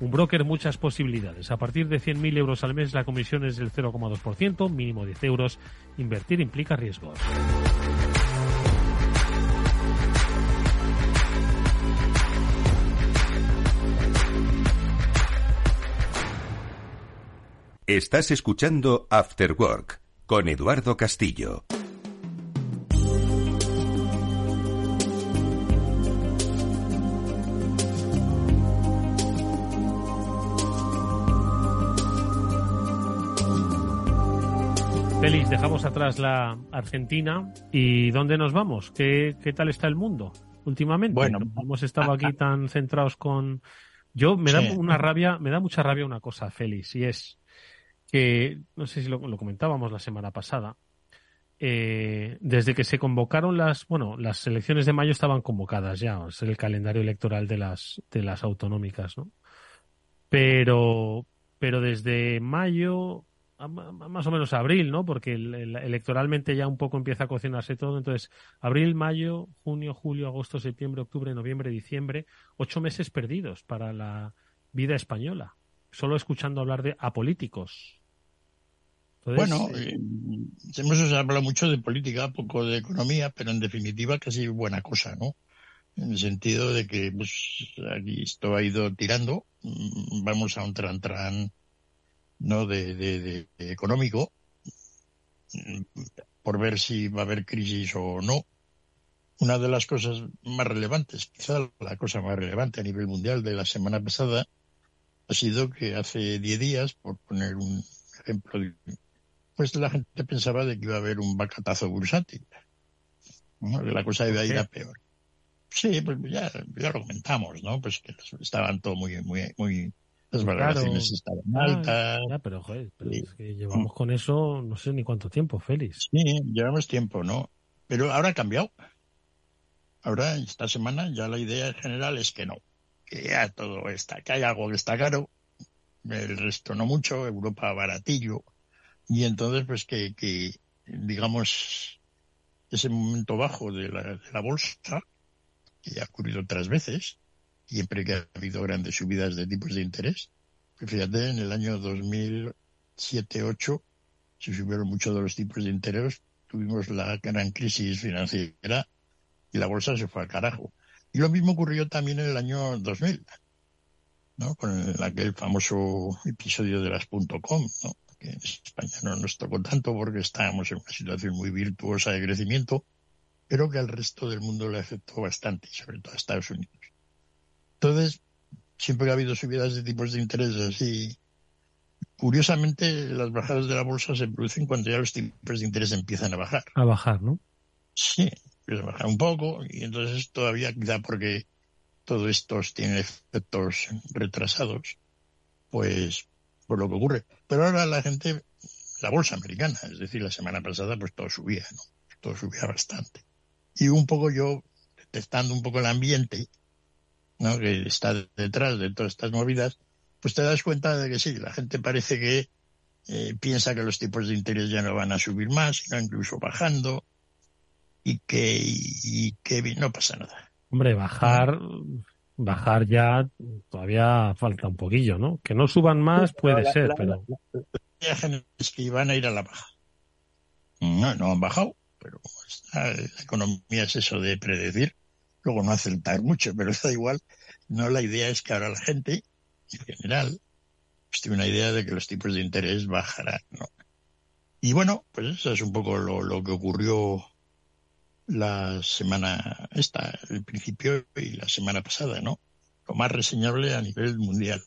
[SPEAKER 6] un broker, muchas posibilidades. A partir de 100.000 euros al mes, la comisión es del 0,2%, mínimo 10 euros. Invertir implica riesgos.
[SPEAKER 5] Estás escuchando After Work con Eduardo Castillo.
[SPEAKER 6] Félix, dejamos atrás la Argentina y ¿dónde nos vamos? ¿Qué, qué tal está el mundo últimamente?
[SPEAKER 8] Bueno,
[SPEAKER 6] hemos estado aquí tan centrados con. Yo me da una rabia, me da mucha rabia una cosa, Félix, y es que no sé si lo, lo comentábamos la semana pasada. Eh, desde que se convocaron las, bueno, las elecciones de mayo estaban convocadas ya, es el calendario electoral de las de las autonómicas, ¿no? Pero, pero desde mayo más o menos abril, ¿no? Porque electoralmente ya un poco empieza a cocinarse todo. Entonces, abril, mayo, junio, julio, agosto, septiembre, octubre, noviembre, diciembre, ocho meses perdidos para la vida española. Solo escuchando hablar de apolíticos.
[SPEAKER 8] bueno, eh, eh, hemos hablado mucho de política, poco de economía, pero en definitiva casi buena cosa, ¿no? En el sentido de que pues, aquí esto ha ido tirando, mm, vamos a un tran tran no de, de, económico por ver si va a haber crisis o no. Una de las cosas más relevantes, quizá la cosa más relevante a nivel mundial de la semana pasada, ha sido que hace 10 días, por poner un ejemplo, pues la gente pensaba de que iba a haber un bacatazo bursátil. La cosa iba a ir a peor. Sí, pues ya, ya lo comentamos, ¿no? Pues que estaban todo muy, muy, muy, las valoraciones estaban altas.
[SPEAKER 6] pero joder, es que llevamos con eso no sé ni cuánto tiempo, Félix.
[SPEAKER 8] Sí, llevamos tiempo, ¿no? Pero ahora ha cambiado. Ahora, esta semana, ya la idea general es que no. Que ya todo está, que hay algo que está caro, el resto no mucho, Europa baratillo. Y entonces, pues que, que digamos, ese momento bajo de la, de la bolsa, que ya ha ocurrido otras veces, siempre que ha habido grandes subidas de tipos de interés. Fíjate, en el año 2007-2008 se subieron mucho de los tipos de interés, tuvimos la gran crisis financiera y la bolsa se fue al carajo. Y lo mismo ocurrió también en el año 2000, ¿no? Con aquel famoso episodio de las .com, ¿no? Que en España no nos tocó tanto porque estábamos en una situación muy virtuosa de crecimiento, pero que al resto del mundo le afectó bastante, sobre todo a Estados Unidos. Entonces, siempre ha habido subidas de tipos de interés así, curiosamente las bajadas de la bolsa se producen cuando ya los tipos de interés empiezan a bajar.
[SPEAKER 6] A bajar, ¿no?
[SPEAKER 8] Sí, empiezan a bajar un poco y entonces todavía quizá porque todo esto tiene efectos retrasados, pues por lo que ocurre. Pero ahora la gente, la bolsa americana, es decir, la semana pasada, pues todo subía, ¿no? Todo subía bastante. Y un poco yo, detectando un poco el ambiente, ¿no? que está detrás de todas estas movidas, pues te das cuenta de que sí, la gente parece que eh, piensa que los tipos de interés ya no van a subir más, sino incluso bajando, y que, y, que no pasa nada.
[SPEAKER 6] Hombre, bajar, bajar ya todavía falta un poquillo, ¿no? Que no suban más puede ser, pero...
[SPEAKER 8] es que iban a ir a la baja. No, no han bajado, pero la economía es eso de predecir luego no acertar mucho, pero da igual. No, la idea es que ahora la gente, en general, pues tiene una idea de que los tipos de interés bajarán, ¿no? Y bueno, pues eso es un poco lo, que ocurrió la semana esta, el principio y la semana pasada, ¿no? Lo más reseñable a nivel mundial.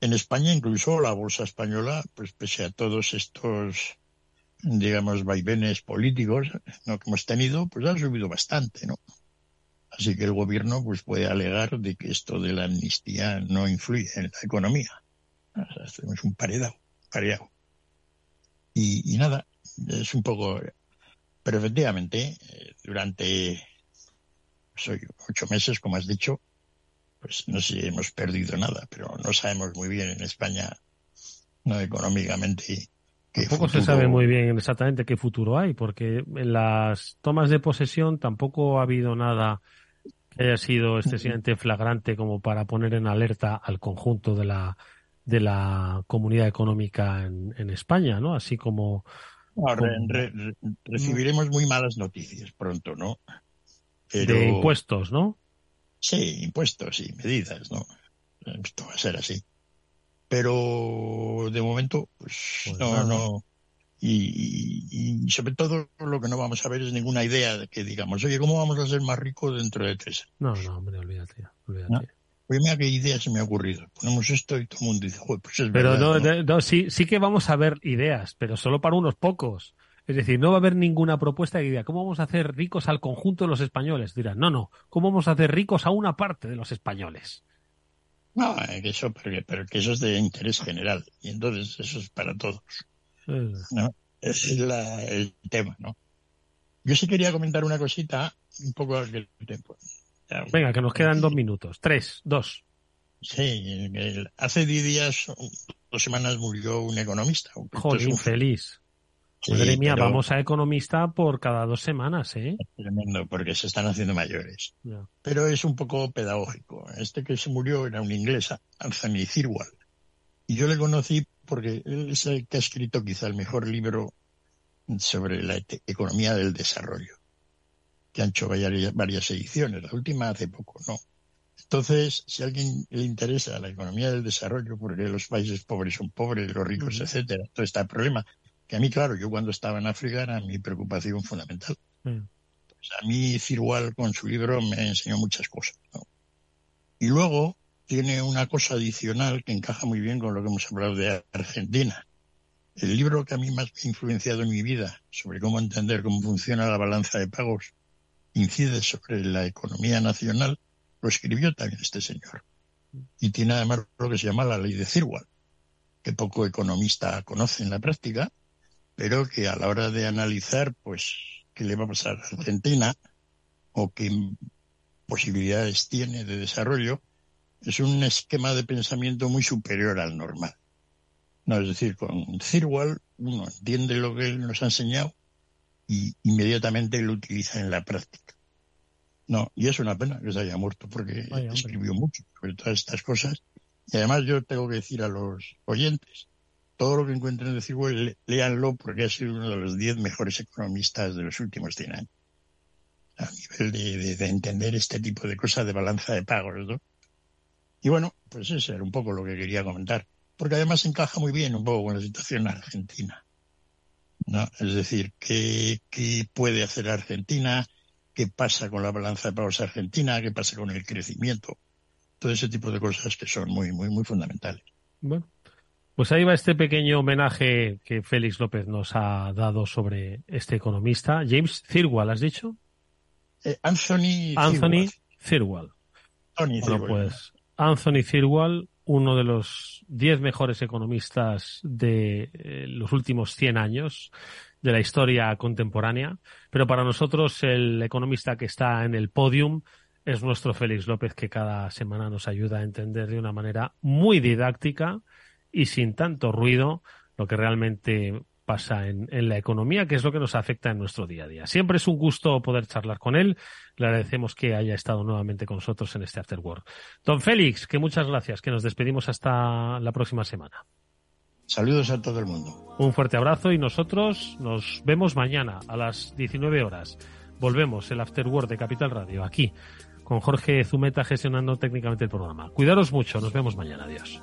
[SPEAKER 8] En España, incluso la bolsa española, pues pese a todos estos, digamos, vaivenes políticos ¿no? que hemos tenido, pues ha subido bastante, ¿no? Así que el gobierno pues puede alegar de que esto de la amnistía no influye en la economía. Hacemos un paredado, pareado. Y, nada, es un poco... Pero efectivamente, eh, durante soy ocho meses, como has dicho, pues no sé si hemos perdido nada, pero no sabemos muy bien en España, no económicamente,
[SPEAKER 6] Tampoco se sabe muy bien exactamente qué futuro hay, porque en las tomas de posesión tampoco ha habido nada que haya sido excesivamente flagrante como para poner en alerta al conjunto de la de la comunidad económica en, España, ¿no? Así como,
[SPEAKER 8] recibiremos muy malas noticias pronto, ¿no?
[SPEAKER 6] De impuestos, ¿no?
[SPEAKER 8] Sí, impuestos y medidas, ¿no? Esto va a ser así. Pero de momento, pues, pues no, no, y, y, sobre todo lo que no vamos a ver es ninguna idea de que digamos, oye, ¿cómo vamos a ser más ricos dentro de tres
[SPEAKER 6] No, no, hombre, olvídate, olvídate. Oye,
[SPEAKER 8] mira qué idea se me ha ocurrido. Ponemos esto y todo el mundo dice, pues es
[SPEAKER 6] Pero
[SPEAKER 8] verdad,
[SPEAKER 6] no, no, sí, sí que vamos a ver ideas, pero solo para unos pocos. Es decir, no va a haber ninguna propuesta que diga, ¿cómo vamos a hacer ricos al conjunto de los españoles? Dirán, no, no, ¿cómo vamos a hacer ricos a una parte de los españoles?
[SPEAKER 8] No, que eso, pero, pero que eso es de interés general. Y entonces eso es para todos. ¿No? Ese es la, el tema, ¿no? Yo sí quería comentar una cosita, un poco al tiempo.
[SPEAKER 6] Venga, que nos quedan dos minutos. Tres, dos.
[SPEAKER 8] Sí, hace diez días, dos semanas murió un economista.
[SPEAKER 6] Joder, infeliz. Madre mía, vamos a economista por cada dos semanas, ¿eh?
[SPEAKER 8] tremendo, porque se están haciendo mayores. Pero es un poco pedagógico. Este que se murió era un inglés, Anthony Thirlwall. Y yo le conocí porque él es el que ha escrito quizá el mejor libro sobre la economía del desarrollo, que han hecho varias, varias ediciones, la última hace poco, ¿no? Entonces, si a alguien le interesa la economía del desarrollo, porque los países pobres son pobres, los ricos, etcétera, todo está el problema, que a mí, claro, yo cuando estaba en África era mi preocupación fundamental. Pues a mí Cirwal con su libro me enseñó muchas cosas. Y luego tiene una cosa adicional que encaja muy bien con lo que hemos hablado de Argentina. El libro que a mí más me ha influenciado en mi vida sobre cómo entender cómo funciona la balanza de pagos incide sobre la economía nacional, lo escribió también este señor. Y tiene además lo que se llama la ley de Cirwal, que poco economista conoce en la práctica, pero que a la hora de analizar, pues, qué le va a pasar a Argentina o qué posibilidades tiene de desarrollo, es un esquema de pensamiento muy superior al normal. No, es decir, con Cirwal uno entiende lo que él nos ha enseñado y inmediatamente lo utiliza en la práctica. No, y es una pena que se haya muerto porque escribió mucho sobre todas estas cosas. Y además yo tengo que decir a los oyentes todo lo que encuentren de Cirwell, léanlo porque ha sido uno de los diez mejores economistas de los últimos 100 años. A nivel de, entender este tipo de cosas de balanza de pagos, ¿no? Y bueno, pues eso era un poco lo que quería comentar. Porque además encaja muy bien un poco con la situación argentina. ¿no? Es decir, ¿qué, ¿qué puede hacer Argentina? ¿Qué pasa con la balanza de pagos argentina? ¿Qué pasa con el crecimiento? Todo ese tipo de cosas que son muy, muy, muy fundamentales.
[SPEAKER 6] Bueno, pues ahí va este pequeño homenaje que Félix López nos ha dado sobre este economista. James Thirlwall, ¿has dicho?
[SPEAKER 8] Eh, Anthony
[SPEAKER 6] Anthony Thirlwall. bueno, pues Anthony Thirlwall, uno de los diez mejores economistas de eh, los últimos 100 años de la historia contemporánea, pero para nosotros el economista que está en el podium es nuestro Félix López, que cada semana nos ayuda a entender de una manera muy didáctica y sin tanto ruido lo que realmente pasa en, la economía, que es lo que nos afecta en nuestro día a día. Siempre es un gusto poder charlar con él. Le agradecemos que haya estado nuevamente con nosotros en este After Work. Don Félix, que muchas gracias, que nos despedimos hasta la próxima semana.
[SPEAKER 8] Saludos a todo el mundo.
[SPEAKER 6] Un fuerte abrazo y nosotros nos vemos mañana a las 19 horas. Volvemos el After Work de Capital Radio, aquí, con Jorge Zumeta gestionando técnicamente el programa. Cuidaros mucho, nos vemos mañana. Adiós.